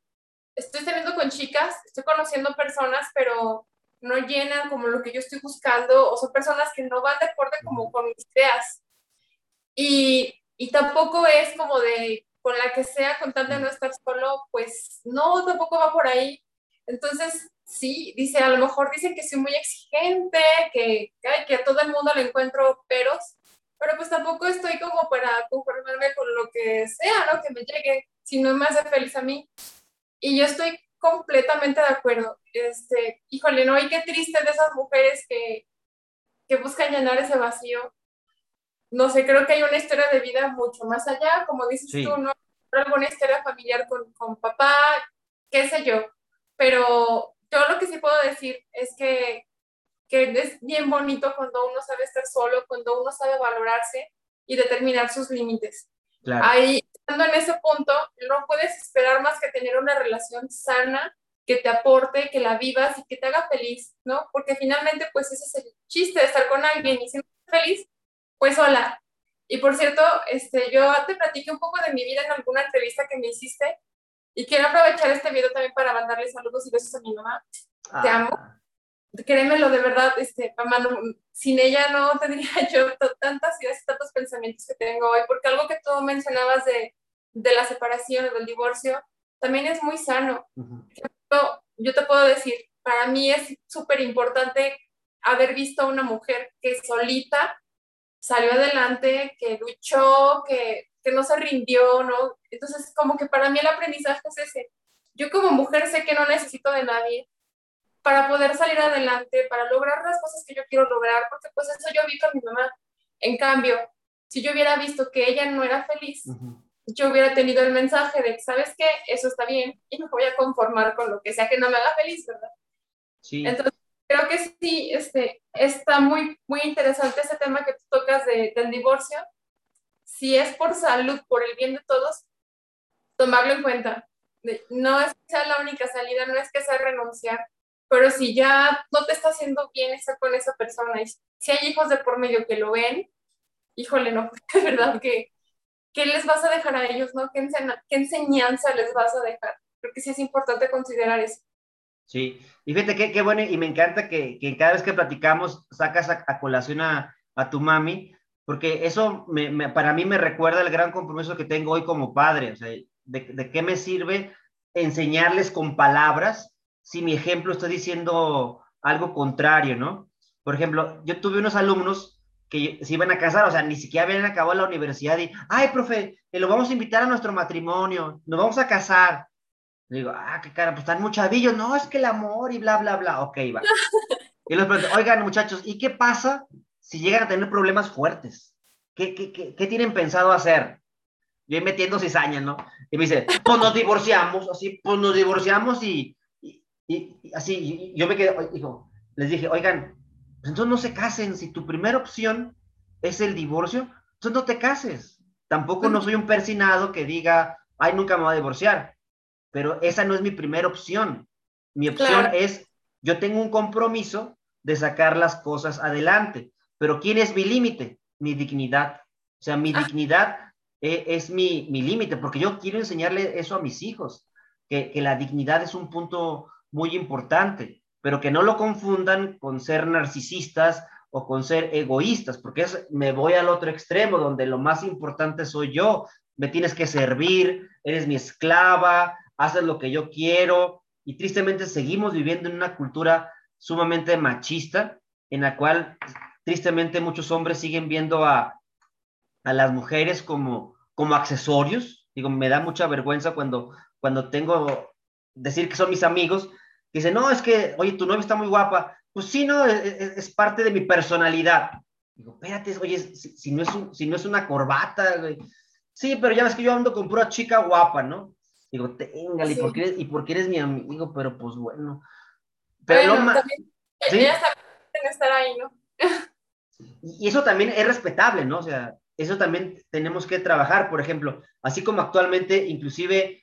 estoy saliendo con chicas, estoy conociendo personas, pero no llenan como lo que yo estoy buscando, o son personas que no van de acuerdo como con mis ideas. Y, y tampoco es como de, con la que sea, con tal de no estar solo, pues no, tampoco va por ahí. Entonces, sí, dice, a lo mejor dicen que soy muy exigente, que, que a todo el mundo le encuentro peros, pero pues tampoco estoy como para conformarme con lo que sea, ¿no? Que me llegue, si no me hace feliz a mí. Y yo estoy completamente de acuerdo. Este, híjole, ¿no? Y qué triste de esas mujeres que, que buscan llenar ese vacío. No sé, creo que hay una historia de vida mucho más allá, como dices sí. tú, ¿no? Alguna historia familiar con, con papá, qué sé yo pero yo lo que sí puedo decir es que, que es bien bonito cuando uno sabe estar solo, cuando uno sabe valorarse y determinar sus límites. Ahí, estando en ese punto, no puedes esperar más que tener una relación sana, que te aporte, que la vivas y que te haga feliz, ¿no? Porque finalmente, pues ese es el chiste de estar con alguien y siendo feliz, pues hola. Y por cierto, este, yo te platiqué un poco de mi vida en alguna entrevista que me hiciste y quiero aprovechar este video también para mandarle saludos y besos a mi mamá. Te amo. Ah. Créemelo, de verdad, este, mamá, sin ella no tendría yo tantas ideas y tantos pensamientos que tengo hoy, porque algo que tú mencionabas de, de la separación o del divorcio también es muy sano. yo te puedo decir, para mí es súper importante haber visto a una mujer que solita salió adelante, que luchó, que, que no se rindió, ¿no? Entonces, como que para mí el aprendizaje es ese. Yo como mujer sé que no necesito de nadie para poder salir adelante, para lograr las cosas que yo quiero lograr, porque pues eso yo vi con mi mamá. En cambio, si yo hubiera visto que ella no era feliz, yo hubiera tenido el mensaje de, ¿sabes qué? Eso está bien y me voy a conformar con lo que sea que no me haga feliz, ¿verdad? Sí. Entonces, creo que sí, este, está muy, muy interesante ese tema que tú tocas de, del divorcio. Si es por salud, por el bien de todos, tomarlo en cuenta. No es que sea la única salida, no es que sea renunciar, pero si ya no te está haciendo bien estar con esa persona, y si hay hijos de por medio que lo ven, híjole, no, de verdad que, ¿qué les vas a dejar a ellos, no? ¿Qué, ¿Qué enseñanza les vas a dejar? Creo que sí es importante considerar eso. Sí, y fíjate qué, qué bueno, y me encanta que, que, cada vez que platicamos sacas a, colación a, a, tu mami, porque eso me, para mí me recuerda el gran compromiso que tengo hoy como padre, o sea, de, de qué me sirve enseñarles con palabras si mi ejemplo está diciendo algo contrario, ¿no? Por ejemplo, yo tuve unos alumnos que se iban a casar, o sea, ni siquiera habían acabado la universidad y, ay, profe, lo vamos a invitar a nuestro matrimonio, nos vamos a casar. Digo, ah, qué cara, pues están muy chavillos, no, es que el amor y bla, bla, bla, ok, va. Y les pregunto, oigan, muchachos, ¿y qué pasa si llegan a tener problemas fuertes? ¿Qué, qué, qué, tienen pensado hacer? Yo metiendo cizaña, ¿no? Y me dice, pues nos divorciamos, así, pues nos divorciamos y, y, así, yo me quedé, dijo, les dije, oigan, pues entonces no se casen, si tu primera opción es el divorcio, entonces no te cases. Tampoco no soy un persinado que diga, ay, nunca me voy a divorciar, pero esa no es mi primera opción. Mi opción es, yo tengo un compromiso de sacar las cosas adelante, pero ¿quién es mi límite? Mi dignidad. O sea, mi ah. dignidad eh, es mi, mi límite, porque yo quiero enseñarle eso a mis hijos, que, que la dignidad es un punto muy importante, pero que no lo confundan con ser narcisistas o con ser egoístas, porque es, me voy al otro extremo, donde lo más importante soy yo, me tienes que servir, eres mi esclava, haces lo que yo quiero, y tristemente seguimos viviendo en una cultura sumamente machista, en la cual tristemente muchos hombres siguen viendo a, a las mujeres como, como accesorios. Digo, me da mucha vergüenza cuando, cuando tengo decir que son mis amigos, Dice, no, es que, oye, tu novia está muy guapa. Pues sí, no, es, parte de mi personalidad. Digo, espérate, oye, si, no, es si no es una corbata, güey. Sí, pero ya ves que yo ando con pura chica guapa, ¿no? Digo, téngale, ¿y, por eres, y porque eres mi amigo, pero pues bueno. Pero bueno, también, ¿sí? ya estar ahí, ¿no? y eso también es respetable, ¿no? O sea, eso también tenemos que trabajar, por ejemplo, así como actualmente, inclusive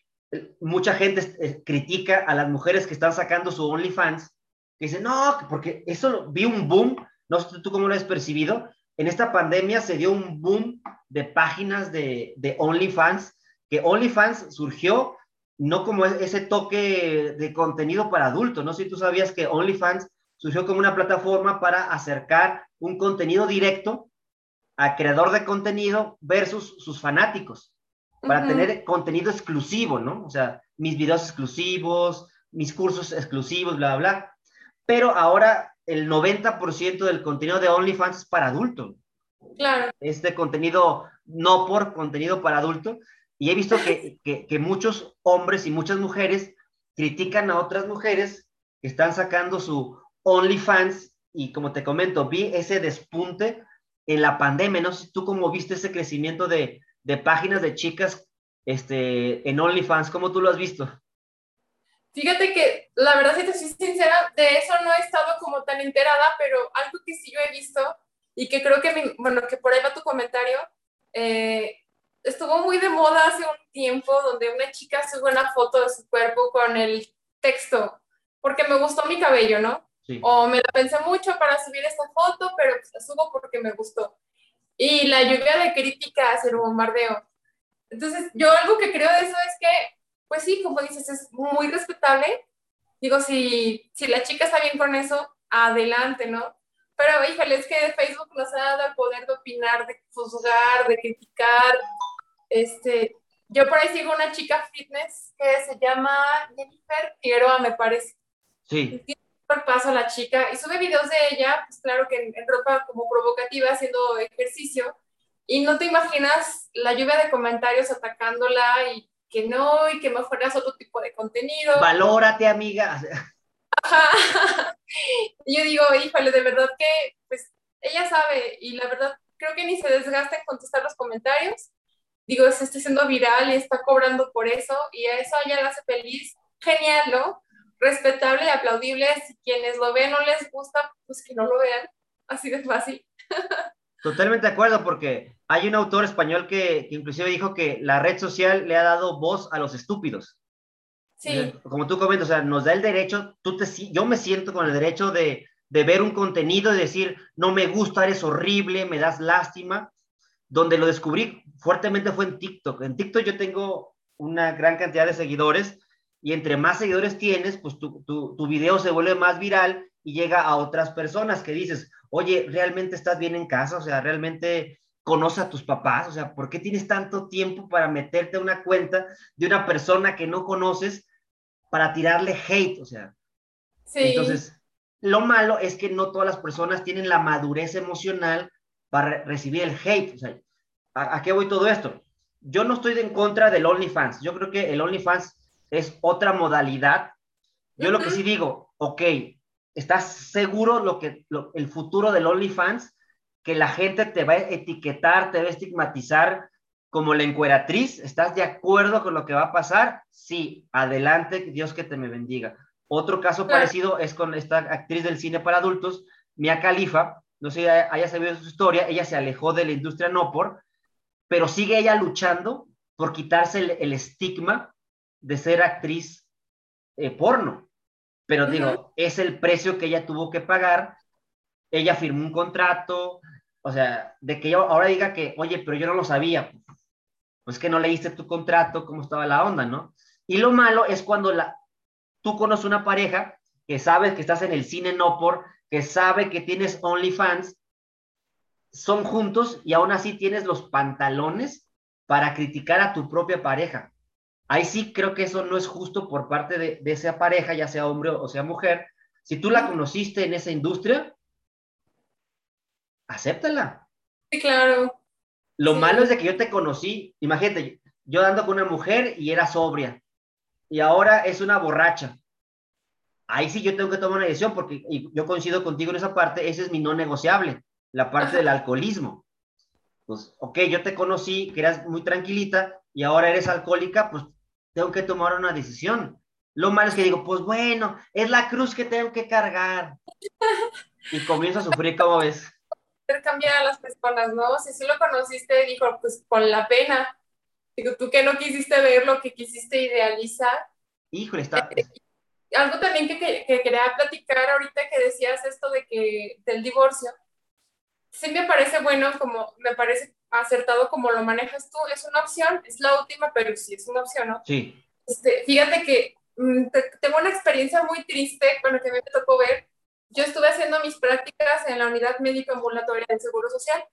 mucha gente eh, critica a las mujeres que están sacando su OnlyFans, que dicen, no, porque eso vi un boom, no sé tú cómo lo has percibido, en esta pandemia se dio un boom de páginas de, de OnlyFans, que OnlyFans surgió no como ese toque de contenido para adultos, no sé si tú sabías que OnlyFans surgió como una plataforma para acercar un contenido directo al creador de contenido versus sus fanáticos para tener contenido exclusivo, ¿no? O sea, mis videos exclusivos, mis cursos exclusivos, bla, bla, bla. Pero ahora el 90% del contenido de OnlyFans es para adultos. Claro. Este contenido no por contenido para adulto. Y he visto que, que, que muchos hombres y muchas mujeres critican a otras mujeres que están sacando su OnlyFans y como te comento, vi ese despunte en la pandemia. No sé tú cómo viste ese crecimiento de, de páginas de chicas este, en OnlyFans. ¿Cómo tú lo has visto? Fíjate que la verdad, si te soy sincera, de eso no he estado como tan enterada, pero algo que sí yo he visto y que creo que, bueno, que por ahí va tu comentario, eh, estuvo muy de moda hace un tiempo donde una chica sube una foto de su cuerpo con el texto, porque me gustó mi cabello, ¿no? O me la pensé mucho para subir esta foto, pero pues la subo porque me gustó. Y la lluvia de críticas, el bombardeo. Entonces, yo algo que creo de eso es que, pues sí, como dices, es muy respetable. Digo, si, si la chica está bien con eso, adelante, ¿no? Pero, híjole, es que Facebook nos ha dado el poder de opinar, de juzgar, de criticar. Este, yo por ahí sigo una chica fitness que se llama Jennifer Figueroa, me parece. Sí paso a la chica y sube videos de ella, pues claro que en, ropa como provocativa, haciendo ejercicio, y no te imaginas la lluvia de comentarios atacándola y que no, y que mejor hagas otro tipo de contenido. Valórate, amiga. Yo digo, híjole, de verdad que, pues, ella sabe, y la verdad, creo que ni se desgasta en contestar los comentarios. Digo, se está haciendo viral y está cobrando por eso, y a eso ella la hace feliz. Genial, ¿no? Respetable y aplaudible. Si quienes lo ven no les gusta, pues que no lo vean. Así de fácil. Totalmente de acuerdo, porque hay un autor español que, inclusive dijo que la red social le ha dado voz a los estúpidos. Sí. Como tú comentas, o sea, nos da el derecho, tú te, yo me siento con el derecho de, de ver un contenido y decir, no me gusta, eres horrible, me das lástima. Donde lo descubrí fuertemente fue en TikTok. En TikTok yo tengo una gran cantidad de seguidores y entre más seguidores tienes, pues tu, tu, tu, video se vuelve más viral y llega a otras personas que dices, oye, ¿realmente estás bien en casa? O sea, ¿realmente conoces a tus papás? O sea, ¿por qué tienes tanto tiempo para meterte a una cuenta de una persona que no conoces para tirarle hate? O sea, sí. entonces, lo malo es que no todas las personas tienen la madurez emocional para recibir el hate. O sea, ¿a, a qué voy todo esto? Yo no estoy en contra del OnlyFans. Yo creo que el OnlyFans es otra modalidad. Yo lo que sí digo, ok, ¿estás seguro lo que el futuro del OnlyFans? Que la gente te va a etiquetar, te va a estigmatizar como la encueratriz. ¿Estás de acuerdo con lo que va a pasar? Sí, adelante, Dios que te me bendiga. Otro caso parecido es con esta actriz del cine para adultos, Mia Khalifa. No sé si haya sabido su historia, ella se alejó de la industria no por, pero sigue ella luchando por quitarse el, el estigma de ser actriz eh, porno. Pero digo, es el precio que ella tuvo que pagar. Ella firmó un contrato, o sea, de que yo ahora diga que, oye, pero yo no lo sabía. Pues que no leíste tu contrato, cómo estaba la onda, ¿no? Y lo malo es cuando la, tú conoces una pareja que sabes que estás en el cine no por, que sabe que tienes OnlyFans, son juntos y aún así tienes los pantalones para criticar a tu propia pareja. Ahí sí creo que eso no es justo por parte de, esa pareja, ya sea hombre o sea mujer. Si tú la conociste en esa industria, acéptala. Sí, claro. Lo malo es de que yo te conocí, imagínate, yo dando con una mujer y era sobria, y ahora es una borracha. Ahí sí yo tengo que tomar una decisión porque yo coincido contigo en esa parte, ese es mi no negociable, la parte del alcoholismo. Pues, ok, yo te conocí, que eras muy tranquilita, y ahora eres alcohólica, pues tengo que tomar una decisión. Lo malo es que digo, pues bueno, es la cruz que tengo que cargar. Y comienzo a sufrir, ¿cómo ves? Cambiar a las personas, ¿no? Si sí lo conociste, dijo, pues con la pena. Digo, tú que no quisiste ver lo que quisiste idealizar. Híjole, está. Eh, algo también que, que, quería platicar ahorita que decías esto de que del divorcio. Sí me parece bueno, como me parece acertado como lo manejas tú, es una opción, es la última, pero sí es una opción, ¿no? Sí. Este, fíjate que mm, tengo una experiencia muy triste, bueno, que me tocó ver. Yo estuve haciendo mis prácticas en la unidad médico ambulatoria del Seguro Social.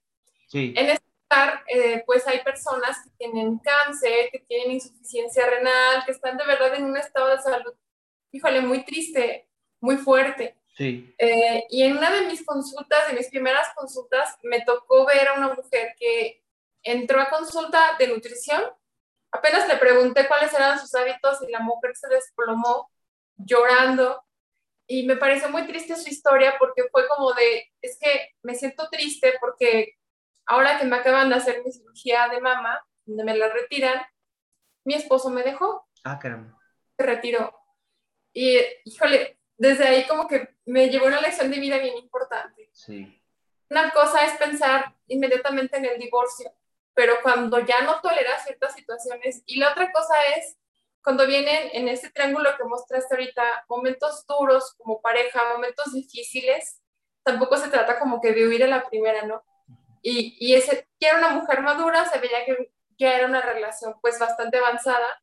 Sí. En este lugar, eh, pues hay personas que tienen cáncer, que tienen insuficiencia renal, que están de verdad en un estado de salud, híjole, muy triste, muy fuerte. Sí. Eh, y en una de mis consultas, de mis primeras consultas, me tocó ver a una mujer que entró a consulta de nutrición. Apenas le pregunté cuáles eran sus hábitos y la mujer se desplomó llorando. Y me pareció muy triste su historia porque fue como de, es que me siento triste porque ahora que me acaban de hacer mi cirugía de mama, donde me la retiran, mi esposo me dejó. Ah, caramba. Se retiró. Y, híjole, desde ahí como que me llevó una lección de vida bien importante. Sí. Una cosa es pensar inmediatamente en el divorcio, pero cuando ya no toleras ciertas situaciones, y la otra cosa es cuando vienen en ese triángulo que mostraste ahorita, momentos duros como pareja, momentos difíciles, tampoco se trata como que de huir a la primera, ¿no? Y, y ese, que era una mujer madura, se veía que ya era una relación pues bastante avanzada.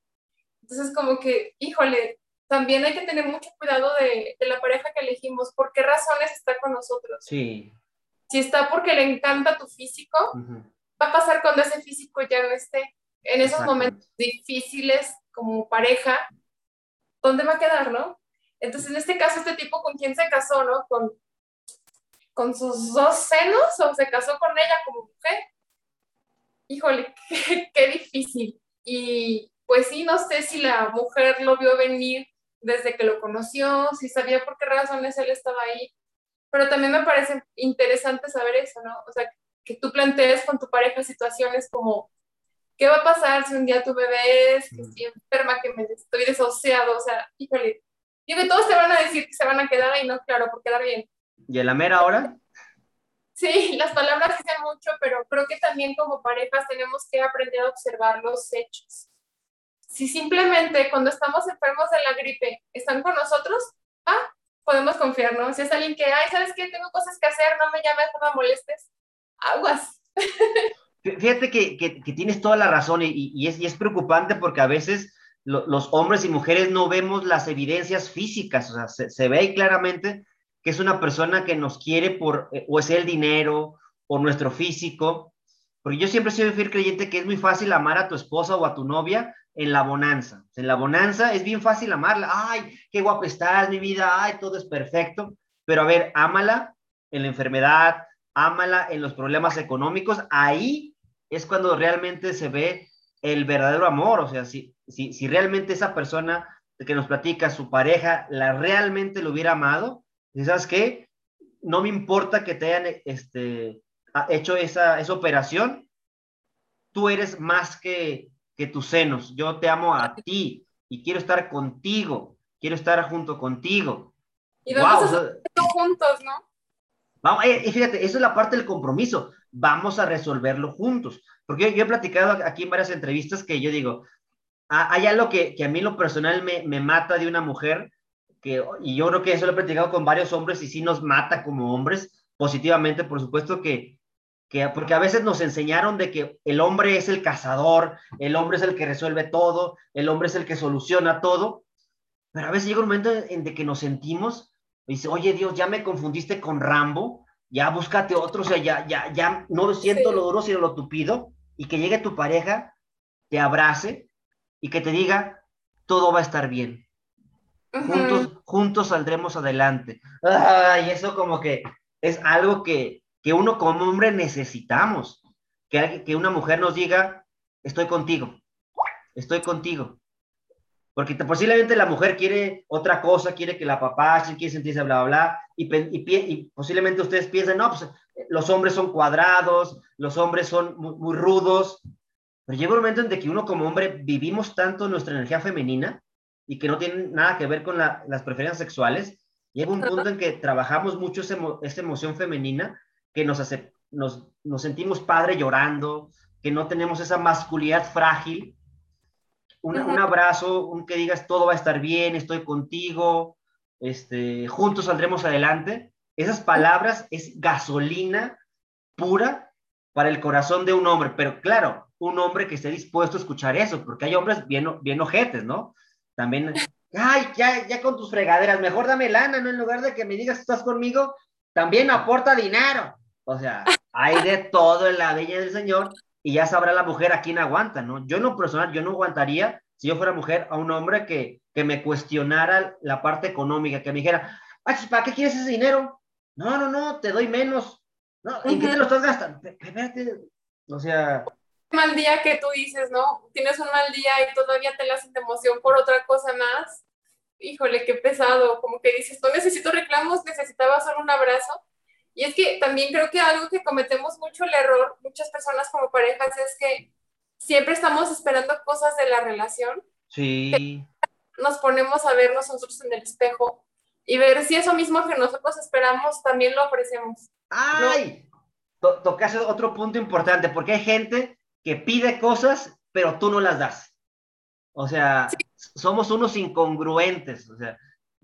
Entonces como que, híjole, también hay que tener mucho cuidado de, de la pareja que elegimos, por qué razones está con nosotros. Sí. Si está porque le encanta tu físico, va a pasar cuando ese físico ya no esté. En esos momentos difíciles como pareja, ¿dónde va a quedar, no? Entonces, en este caso, este tipo con quién se casó, ¿no? Con, con sus dos senos o se casó con ella como mujer. Híjole, qué, difícil. Y pues sí, no sé si la mujer lo vio venir desde que lo conoció, si sabía por qué razones él estaba ahí, pero también me parece interesante saber eso, ¿no? O sea, que tú plantees con tu pareja situaciones como, ¿qué va a pasar si un día tu bebé es, que estoy enferma, que me estoy desahuciado? O sea, híjole, dime, todos te van a decir que se van a quedar ahí, no, claro, por quedar bien. ¿Y en la mera hora? Sí, las palabras dicen mucho, pero creo que también como parejas tenemos que aprender a observar los hechos. Si simplemente cuando estamos enfermos de la gripe están con nosotros, ah, podemos confiar, ¿no? Si es alguien que, ay, ¿sabes qué? Tengo cosas que hacer, no me llames, no me molestes, aguas. Fíjate que, que, tienes toda la razón y, y, es, y es, preocupante porque a veces los hombres y mujeres no vemos las evidencias físicas, o sea, se, se, ve claramente que es una persona que nos quiere por, eh, o es el dinero, o nuestro físico, porque yo siempre sido fiel creyente que es muy fácil amar a tu esposa o a tu novia en la bonanza. En la bonanza es bien fácil amarla. Ay, qué guapa estás, mi vida. Ay, todo es perfecto. Pero a ver, ámala en la enfermedad, ámala en los problemas económicos. Ahí es cuando realmente se ve el verdadero amor. O sea, si, si, si realmente esa persona que nos platica, su pareja, la realmente lo hubiera amado, ¿sabes qué? No me importa que te hayan este, hecho esa, esa operación. Tú eres más que, que tus senos. Yo te amo a ti y quiero estar contigo, quiero estar junto contigo. Y vamos a juntos, ¿no? Vamos, eh, y fíjate, eso es la parte del compromiso. Vamos a resolverlo juntos. Porque yo, he platicado aquí en varias entrevistas que yo digo, ah, hay algo que, que, a mí lo personal me, me, mata de una mujer, que, y yo creo que eso lo he platicado con varios hombres y sí nos mata como hombres, positivamente, por supuesto que porque a veces nos enseñaron de que el hombre es el cazador, el hombre es el que resuelve todo, el hombre es el que soluciona todo, pero a veces llega un momento en, de que nos sentimos, y dice, oye Dios, ya me confundiste con Rambo, ya búscate otro, o sea, ya, ya, ya no siento lo duro, sino lo tupido, y que llegue tu pareja, te abrace y que te diga, todo va a estar bien. Juntos, juntos saldremos adelante. y eso como que es algo que, que uno como hombre necesitamos. Que, que una mujer nos diga, estoy contigo, estoy contigo. Porque posiblemente la mujer quiere otra cosa, quiere que la papá, quiere sentirse bla, bla, bla, y, y, y, posiblemente ustedes piensen, no, pues los hombres son cuadrados, los hombres son muy, rudos, pero llega un momento en que uno como hombre vivimos tanto nuestra energía femenina y que no tiene nada que ver con las preferencias sexuales, llega un punto en que trabajamos mucho esa, esa emoción femenina que nos, hace, nos, nos sentimos padre llorando, que no tenemos esa masculinidad frágil. Un, un, abrazo, un que digas todo va a estar bien, estoy contigo, este, juntos saldremos adelante. Esas palabras es gasolina pura para el corazón de un hombre, pero claro, un hombre que esté dispuesto a escuchar eso, porque hay hombres bien, bien ojetes, ¿no? También, ay, ya, ya con tus fregaderas, mejor dame lana, ¿no? En lugar de que me digas estás conmigo, también aporta dinero. O sea, hay de todo en la bella del Señor y ya sabrá la mujer a quién aguanta, ¿no? Yo en lo personal, yo no aguantaría, si yo fuera mujer, a un hombre que, que me cuestionara la parte económica, que me dijera, ¿para qué quieres ese dinero? No, no, no, te doy menos. No, ¿En qué te lo estás gastando? Espérate, o sea... Mal día que tú dices, ¿no? Tienes un mal día y todavía te la hacen de emoción por otra cosa más. Híjole, qué pesado. Como que dices, no necesito reclamos, necesitaba solo un abrazo y es que también creo que algo que cometemos mucho el error, muchas personas como parejas, es que siempre estamos esperando cosas de la relación. Sí. nos ponemos a ver nosotros en el espejo y ver si eso mismo que nosotros esperamos también lo ofrecemos. ¡Ay! Tocaste otro punto importante, porque hay gente que pide cosas, pero tú no las das. O sea, somos unos incongruentes. O sea,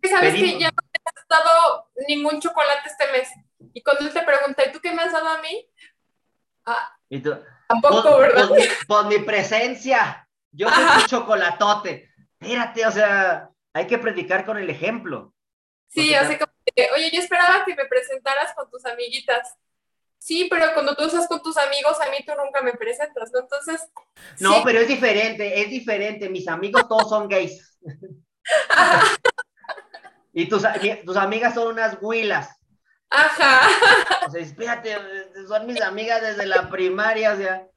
¿Sabes que ya no te has dado ningún chocolate este mes? Y cuando él te pregunta, ¿y tú qué me has dado a mí? Ah, ¿Y tú? Tampoco, pues, ¿verdad? Por, pues, mi presencia. Yo soy un chocolatote. Espérate, o sea, hay que predicar con el ejemplo. Sí, así como, oye, yo esperaba que me presentaras con tus amiguitas. Sí, pero cuando tú estás con tus amigos, a mí tú nunca me presentas, ¿no? Entonces. No, pero es diferente, es diferente. Mis amigos todos son gays. y tus, tus amigas son unas huilas. Ajá. O sea, espérate, son mis amigas desde la primaria, o sea,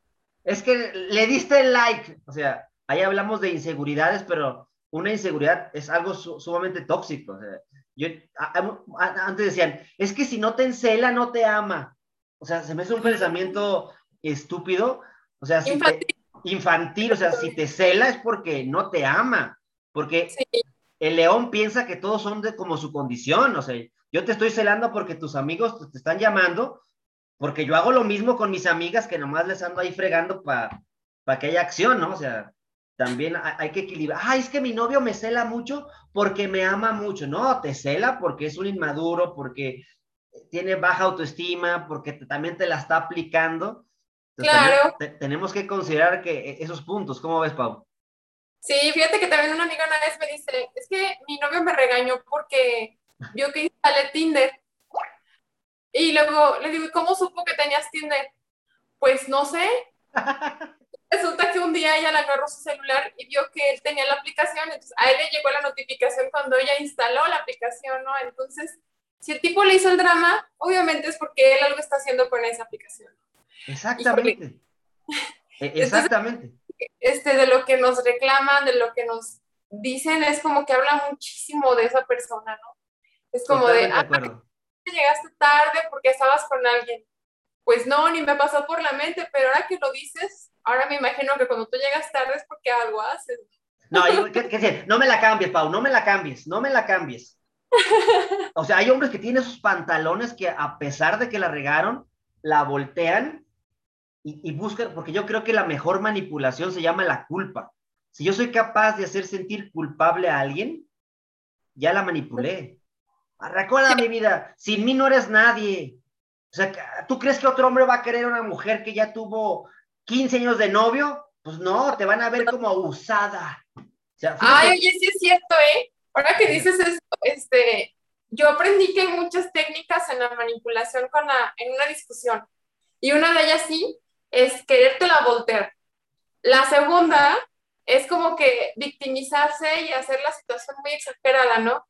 es que le diste el like, o sea, ahí hablamos de inseguridades, pero una inseguridad es algo sumamente tóxico. O sea, yo, antes decían, es que si no te encela, no te ama. O sea, se me hace un pensamiento estúpido. O sea, infantil. infantil, o sea, si te cela es porque no te ama. Porque el león piensa que todos son de como su condición. O sea, yo te estoy celando porque tus amigos te están llamando, porque yo hago lo mismo con mis amigas que nomás les ando ahí fregando para para que haya acción, ¿no? O sea, también hay que equilibrar. Ah, es que mi novio me cela mucho porque me ama mucho. No, te cela porque es un inmaduro, porque tiene baja autoestima, porque también te la está aplicando. claro. tenemos que considerar que e, esos puntos, ¿cómo ves, Pau? Sí, fíjate que también una amiga una vez me dice, es que mi novio me regañó porque vio que instalé Tinder. Y luego le digo, ¿cómo supo que tenías Tinder? Pues no sé. Resulta que un día ella le agarró su celular y vio que él tenía la aplicación, entonces a él le llegó la notificación cuando ella instaló la aplicación, ¿no? Entonces, si el tipo le hizo el drama, obviamente es porque él algo está haciendo con esa aplicación. Exactamente. E-, exactamente. este, de lo que nos reclaman, de lo que nos dicen, es como que habla muchísimo de esa persona, ¿no? Es como de, ah, llegaste tarde porque estabas con alguien. Pues no, ni me pasó por la mente, pero ahora que lo dices, ahora me imagino que cuando tú llegas tarde es porque algo haces. No, ¿qué, no me la cambies, Pau, no me la cambies, no me la cambies. O sea, hay hombres que tienen sus pantalones que a pesar de que la regaron, la voltean y, y, buscan, porque yo creo que la mejor manipulación se llama la culpa. Si yo soy capaz de hacer sentir culpable a alguien, ya la manipulé. Recuerda mi vida, sin mí no eres nadie. O sea, ¿tú crees que otro hombre va a querer a una mujer que ya tuvo 15 años de novio, pues no, te van a ver como usada. Ay, oye, sí es cierto, ¿eh? Ahora que dices eso, este, yo aprendí que hay muchas técnicas en la manipulación con la, en una discusión. Y una de ellas sí es quererte la voltear. La segunda es como que victimizarse y hacer la situación muy exagerada, ¿no?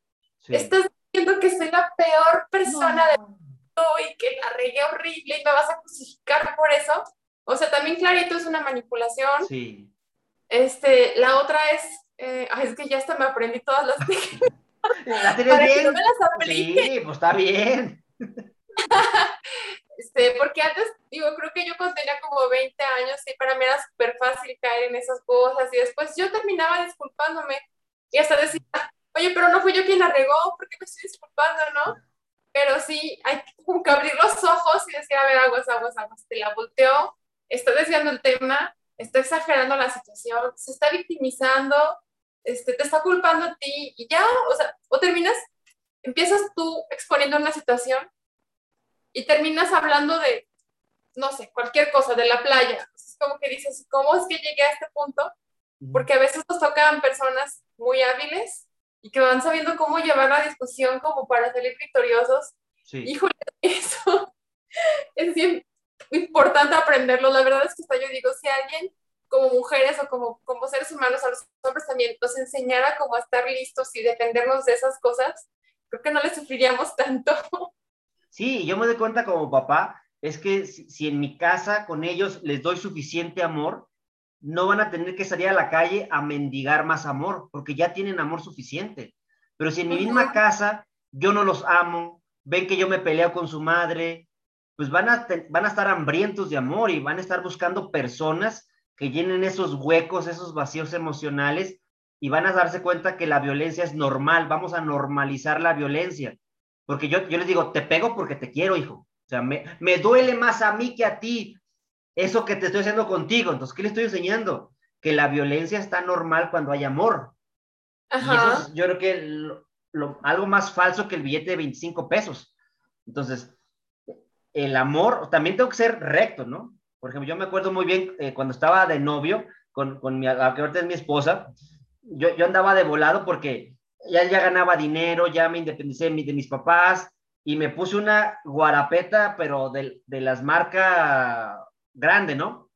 Estás diciendo que soy la peor persona del mundo y que la regué horrible y me vas a crucificar por eso. O sea, también clarito es una manipulación. Sí. Este, la otra es, eh, es que ya hasta me aprendí todas las técnicas. ¿La tienes bien? no me las aplique. Sí, pues está bien. este, porque antes, digo, creo que yo cuando tenía como 20 años, sí, para mí era súper fácil caer en esas cosas y después yo terminaba disculpándome y hasta decía, oye, pero no fui yo quien la regó, ¿por qué me estoy disculpando, no? Pero sí, hay que abrir los ojos y decir, a ver, aguas, aguas, aguas, te la volteó, está desviando el tema, está exagerando la situación, se está victimizando, este, te está culpando a ti y ya, o sea, o terminas, empiezas tú exponiendo una situación y terminas hablando de, no sé, cualquier cosa, de la playa. Es como que dices, ¿cómo es que llegué a este punto? Porque a veces nos tocan personas muy hábiles y que van sabiendo cómo llevar la discusión como para salir victoriosos. Sí. Híjole, eso es bien, importante aprenderlo. La verdad es que hasta yo digo, si alguien como mujeres o como, como seres humanos, a los hombres también nos enseñara cómo estar listos y defendernos de esas cosas, creo que no le sufriríamos tanto. Sí, yo me doy cuenta como papá, es que si, si, en mi casa con ellos les doy suficiente amor, no van a tener que salir a la calle a mendigar más amor, porque ya tienen amor suficiente. Pero si en mi misma casa yo no los amo, ven que yo me peleo con su madre, pues van a, van a estar hambrientos de amor y van a estar buscando personas que llenen esos huecos, esos vacíos emocionales y van a darse cuenta que la violencia es normal, vamos a normalizar la violencia. Porque yo, yo les digo, te pego porque te quiero, hijo. O sea, me, me duele más a mí que a ti eso que te estoy haciendo contigo. Entonces, ¿qué le estoy enseñando? Que la violencia está normal cuando hay amor. Y eso es, yo creo que lo, algo más falso que el billete de 25 pesos. Entonces, el amor, también tengo que ser recto, ¿no? Por ejemplo, yo me acuerdo muy bien eh, cuando estaba de novio con, con mi, que ahorita es mi esposa, yo, yo andaba de volado porque ya, ya ganaba dinero, ya me independicé de, de mis papás y me puse una guarapeta, pero de, de las marcas grande, ¿no?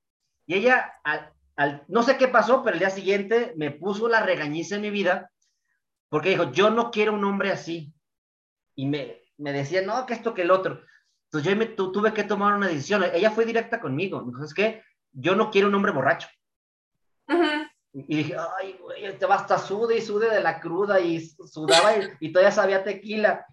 Y ella, al, al, no sé qué pasó, pero el día siguiente me puso la regañiza en mi vida porque dijo, yo no quiero un hombre así. Y me, me decía, no, que esto, que el otro. Entonces yo me, tu, tuve que tomar una decisión. Ella fue directa conmigo. Me dijo, es que yo no quiero un hombre borracho. Uh -huh. Y dije, ay, güey, te vas hasta sude y sude de la cruda y sudaba y, y, todavía sabía tequila.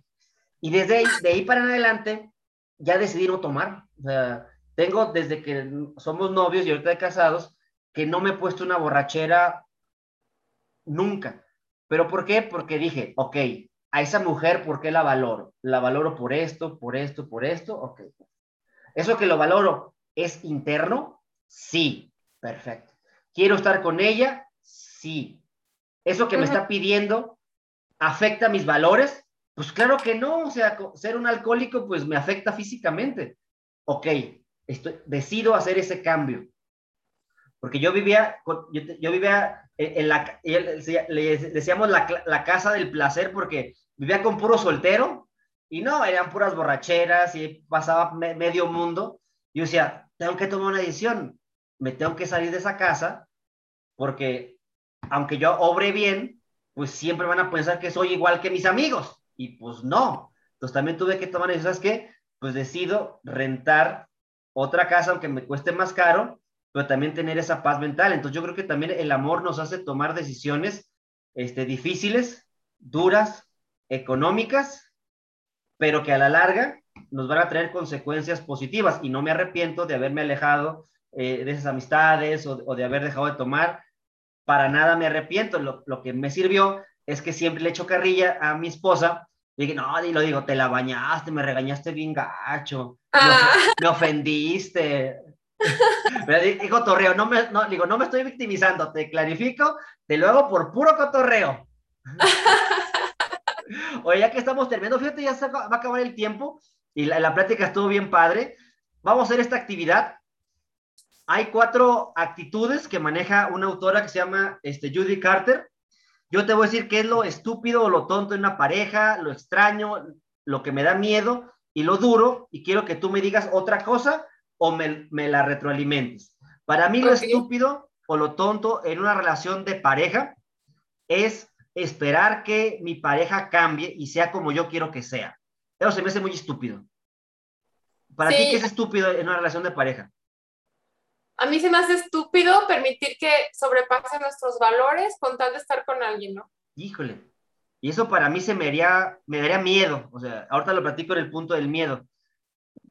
Y desde ahí, de ahí para adelante, ya decidí no tomar. O sea, tengo desde que somos novios y ahorita de casados, que no me he puesto una borrachera nunca. ¿Pero por qué? Porque dije, ok, a esa mujer, ¿por qué la valoro? La valoro por esto, por esto, por esto, ok. Eso que lo valoro es interno, sí, perfecto. ¿Quiero estar con ella? Sí. ¿Eso que me está pidiendo afecta mis valores? Pues claro que no, o sea, ser un alcohólico pues me afecta físicamente. Ok, estoy, decido hacer ese cambio. Porque yo vivía, yo, vivía en la, le decíamos la, la, casa del placer porque vivía con puro soltero y no, eran puras borracheras y pasaba me, medio mundo. Yo decía, tengo que tomar una decisión, me tengo que salir de esa casa porque aunque yo obre bien, pues siempre van a pensar que soy igual que mis amigos. Y pues no. Entonces también tuve que tomar decisiones que, pues decido rentar otra casa, aunque me cueste más caro, pero también tener esa paz mental. Entonces yo creo que también el amor nos hace tomar decisiones este, difíciles, duras, económicas, pero que a la larga nos van a traer consecuencias positivas. Y no me arrepiento de haberme alejado eh, de esas amistades o, o de haber dejado de tomar para nada me arrepiento. Lo, lo, que me sirvió es que siempre le echo carrilla a mi esposa. Y dije, no, y lo digo, te la bañaste, me regañaste bien gacho, ah. me, me, ofendiste. Pero digo, torreo, no me, no, digo, no me estoy victimizando, te clarifico, te lo hago por puro cotorreo. Oye, ya que estamos terminando, fíjate, ya se va a acabar el tiempo y la, la plática estuvo bien padre. Vamos a hacer esta actividad hay cuatro actitudes que maneja una autora que se llama este, Judy Carter. Yo te voy a decir qué es lo estúpido o lo tonto en una pareja, lo extraño, lo que me da miedo y lo duro, y quiero que tú me digas otra cosa o me, me la retroalimentes. Para mí lo estúpido o lo tonto en una relación de pareja es esperar que mi pareja cambie y sea como yo quiero que sea. Eso se me hace muy estúpido. Para sí. ti, ¿qué es estúpido en una relación de pareja? A mí se me hace estúpido permitir que sobrepase nuestros valores con tal de estar con alguien, ¿no? Híjole. Y eso para mí se me haría, me daría miedo. O sea, ahorita lo platico en el punto del miedo.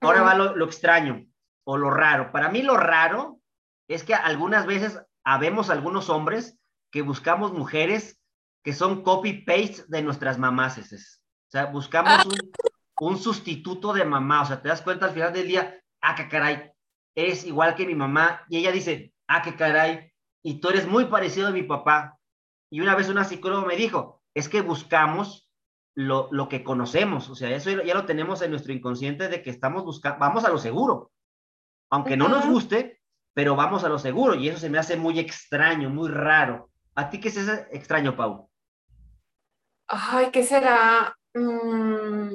Ahora uh -huh. va lo, lo, extraño o lo raro. Para mí lo raro es que algunas veces habemos algunos hombres que buscamos mujeres que son copy-paste de nuestras mamás. O sea, buscamos ah. un, un sustituto de mamá. O sea, te das cuenta al final del día, ah, caray, eres igual que mi mamá. Y ella dice, ah, qué caray, y tú eres muy parecido a mi papá. Y una vez una psicóloga me dijo, es que buscamos lo, lo que conocemos, o sea, eso ya lo tenemos en nuestro inconsciente de que estamos buscando, vamos a lo seguro, aunque uh -huh. no nos guste, pero vamos a lo seguro, y eso se me hace muy extraño, muy raro. ¿A ti qué es ese extraño, Pau? Ay, ¿qué será? Mm,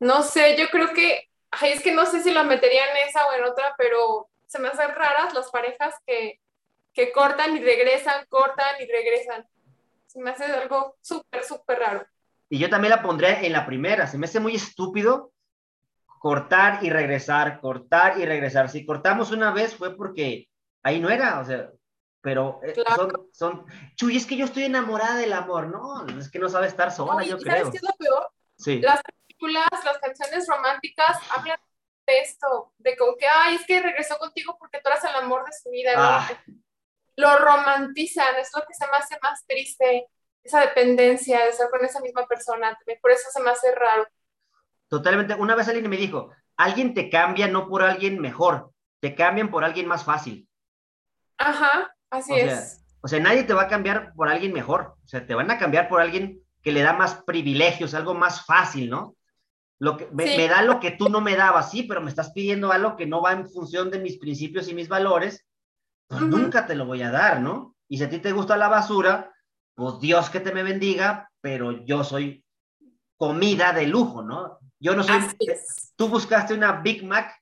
no sé, yo creo que ay, es que no sé si lo metería en esa o en otra, pero se me hacen raras las parejas que, que cortan y regresan, cortan y regresan. Se me hace algo súper, súper raro. Y yo también la pondré en la primera. Se me hace muy estúpido cortar y regresar, cortar y regresar. Si cortamos una vez fue porque ahí no era, o sea, pero eh, claro. son, son, Chuy, es que yo estoy enamorada del amor, no, es que no sabe estar sola, no, yo creo. ¿Sabes qué es lo peor? Sí. Las películas, las canciones románticas hablan de esto, de como que, ay, es que regresó contigo porque tú eras el amor de su vida. Ah, lo romantizan, es lo que se me hace más triste, esa dependencia de estar con esa misma persona, por eso se me hace raro. Totalmente, una vez alguien me dijo, alguien te cambia no por alguien mejor, te cambian por alguien más fácil. Ajá, así es. o sea, nadie te va a cambiar por alguien mejor, o sea, te van a cambiar por alguien que le da más privilegios, algo más fácil, ¿no? Lo que, me, da lo que tú no me dabas, sí, pero me estás pidiendo algo que no va en función de mis principios y mis valores, pues nunca te lo voy a dar, ¿no? Y si a ti te gusta la basura, pues Dios que te me bendiga, pero yo soy comida de lujo, ¿no? Yo no soy... Tú buscaste una Big Mac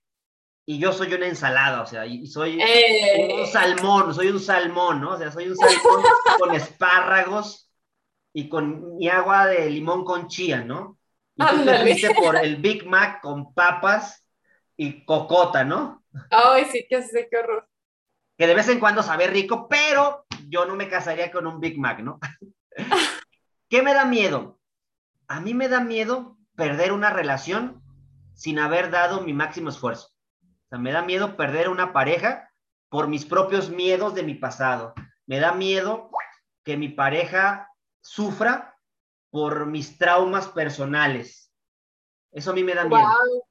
y yo soy una ensalada, o sea, y soy eh. un salmón, soy un salmón, ¿no? O sea, soy un salmón con espárragos y con mi agua de limón con chía, ¿no? Y tú te fuiste por el Big Mac con papas y cocota, ¿no? Ay, sí, qué sé, qué horror. Que de vez en cuando sabe rico, pero yo no me casaría con un Big Mac, ¿no? ¿Qué me da miedo? A mí me da miedo perder una relación sin haber dado mi máximo esfuerzo. O sea, me da miedo perder una pareja por mis propios miedos de mi pasado. Me da miedo que mi pareja sufra por mis traumas personales. Eso a mí me da miedo.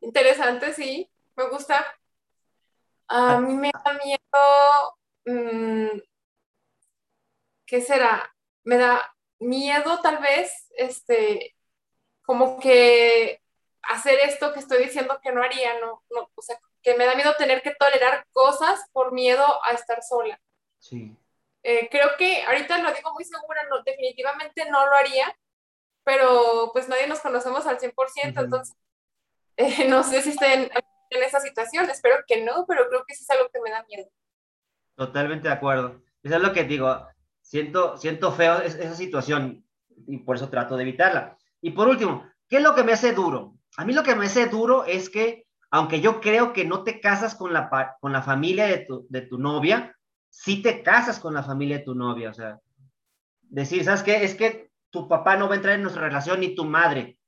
Interesante, sí, me gusta. A mí me da miedo, mm, ¿qué será? Me da miedo tal vez, este, como que hacer esto que estoy diciendo que no haría, no, no, o sea, que me da miedo tener que tolerar cosas por miedo a estar sola. Sí. Eh, creo que ahorita lo digo muy segura, no, definitivamente no lo haría, pero pues nadie nos conocemos al 100%, entonces eh, no sé si estén en, esa situación, espero que no, pero creo que sí es algo que me da miedo. Totalmente de acuerdo. Eso es lo que digo, siento, siento feo esa situación y por eso trato de evitarla. Y por último, ¿qué es lo que me hace duro? A mí lo que me hace duro es que, aunque yo creo que no te casas con la, con la familia de tu, de tu novia, si te casas con la familia de tu novia, o sea, decir, ¿sabes qué? Es que tu papá no va a entrar en nuestra relación ni tu madre,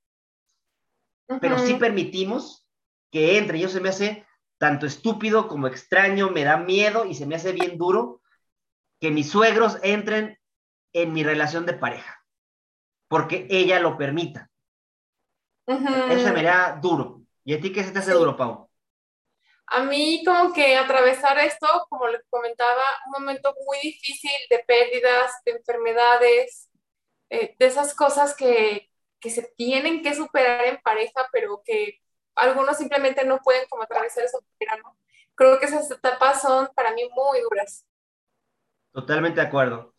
pero sí permitimos que entre. Y eso se me hace tanto estúpido como extraño, me da miedo y se me hace bien duro que mis suegros entren en mi relación de pareja, porque ella lo permita. Eso se me da duro. ¿Y a ti qué se te hace duro, Pau? A mí como que atravesar esto, como les comentaba, un momento muy difícil de pérdidas, de enfermedades, eh, de esas cosas que, que, se tienen que superar en pareja, pero que algunos simplemente no pueden como atravesar eso. Creo que esas etapas son para mí muy duras. Totalmente de acuerdo.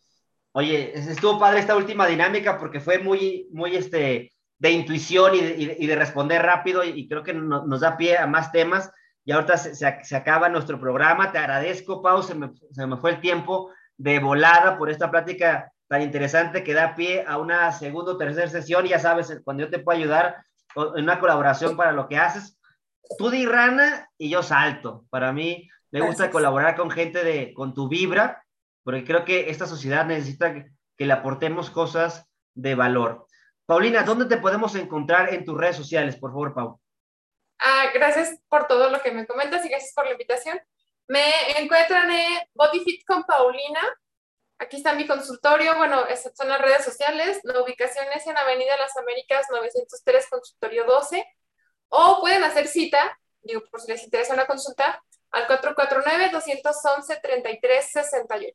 Oye, estuvo padre esta última dinámica porque fue muy, muy este, de intuición y de responder rápido y, creo que nos da pie a más temas. Y ahorita se, se, acaba nuestro programa. Te agradezco, Pau. Se me, se me, fue el tiempo de volada por esta plática tan interesante que da pie a una segunda o tercera sesión. Ya sabes, cuando yo te puedo ayudar en una colaboración para lo que haces, tú di rana y yo salto. Para mí me gusta colaborar con gente de, con tu vibra, porque creo que esta sociedad necesita que, que le aportemos cosas de valor. Paulina, ¿dónde te podemos encontrar en tus redes sociales, por favor, Pau? Ah, gracias por todo lo que me comentas y gracias por la invitación. Me encuentran en BodyFit con Paulina. Aquí está mi consultorio. Bueno, son las redes sociales. La ubicación es en Avenida Las Américas 903, consultorio 12. O pueden hacer cita, digo, por si les interesa una consulta, al 449-211-3368.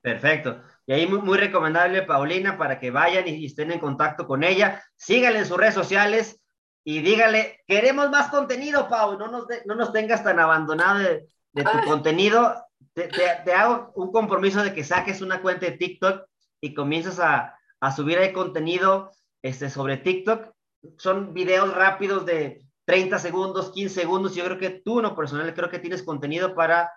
Perfecto. Y ahí muy, recomendable, Paulina, para que vayan y, estén en contacto con ella. Síganle en sus redes sociales y dígale, queremos más contenido, Pau, no nos, no nos tengas tan abandonado de, tu contenido. Te, te, hago un compromiso de que saques una cuenta de TikTok y comiences a, a subir ahí contenido este, sobre TikTok. Son videos rápidos de 30 segundos, 15 segundos. Yo creo que tú, no personal, creo que tienes contenido para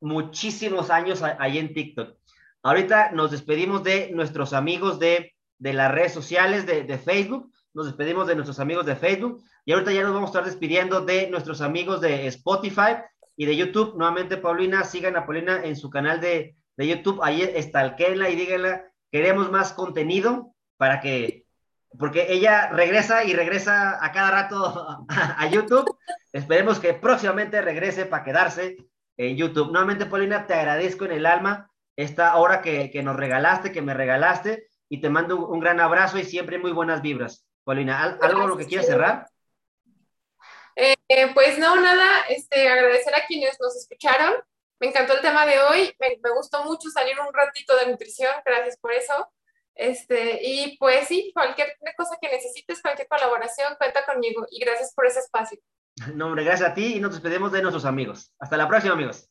muchísimos años ahí en TikTok. Ahorita nos despedimos de nuestros amigos de, de las redes sociales, de, de Facebook nos despedimos de nuestros amigos de Facebook y ahorita ya nos vamos a estar despidiendo de nuestros amigos de Spotify y de YouTube. Nuevamente, Paulina, sigan a Paulina en su canal de, de YouTube, ahí estalquenla y díganla, queremos más contenido para que, porque ella regresa y regresa a cada rato a, YouTube. Esperemos que próximamente regrese para quedarse en YouTube. Nuevamente, Paulina, te agradezco en el alma esta hora que, que nos regalaste, que me regalaste, y te mando un, gran abrazo y siempre muy buenas vibras. Paulina, ¿algo lo que quieras cerrar? Eh, pues no, nada, este, agradecer a quienes nos escucharon. Me encantó el tema de hoy, me, me, gustó mucho salir un ratito de nutrición, gracias por eso. Este, y pues sí, cualquier cosa que necesites, cualquier colaboración, cuenta conmigo y gracias por ese espacio. No, hombre, gracias a ti y nos despedimos de nuestros amigos. Hasta la próxima, amigos.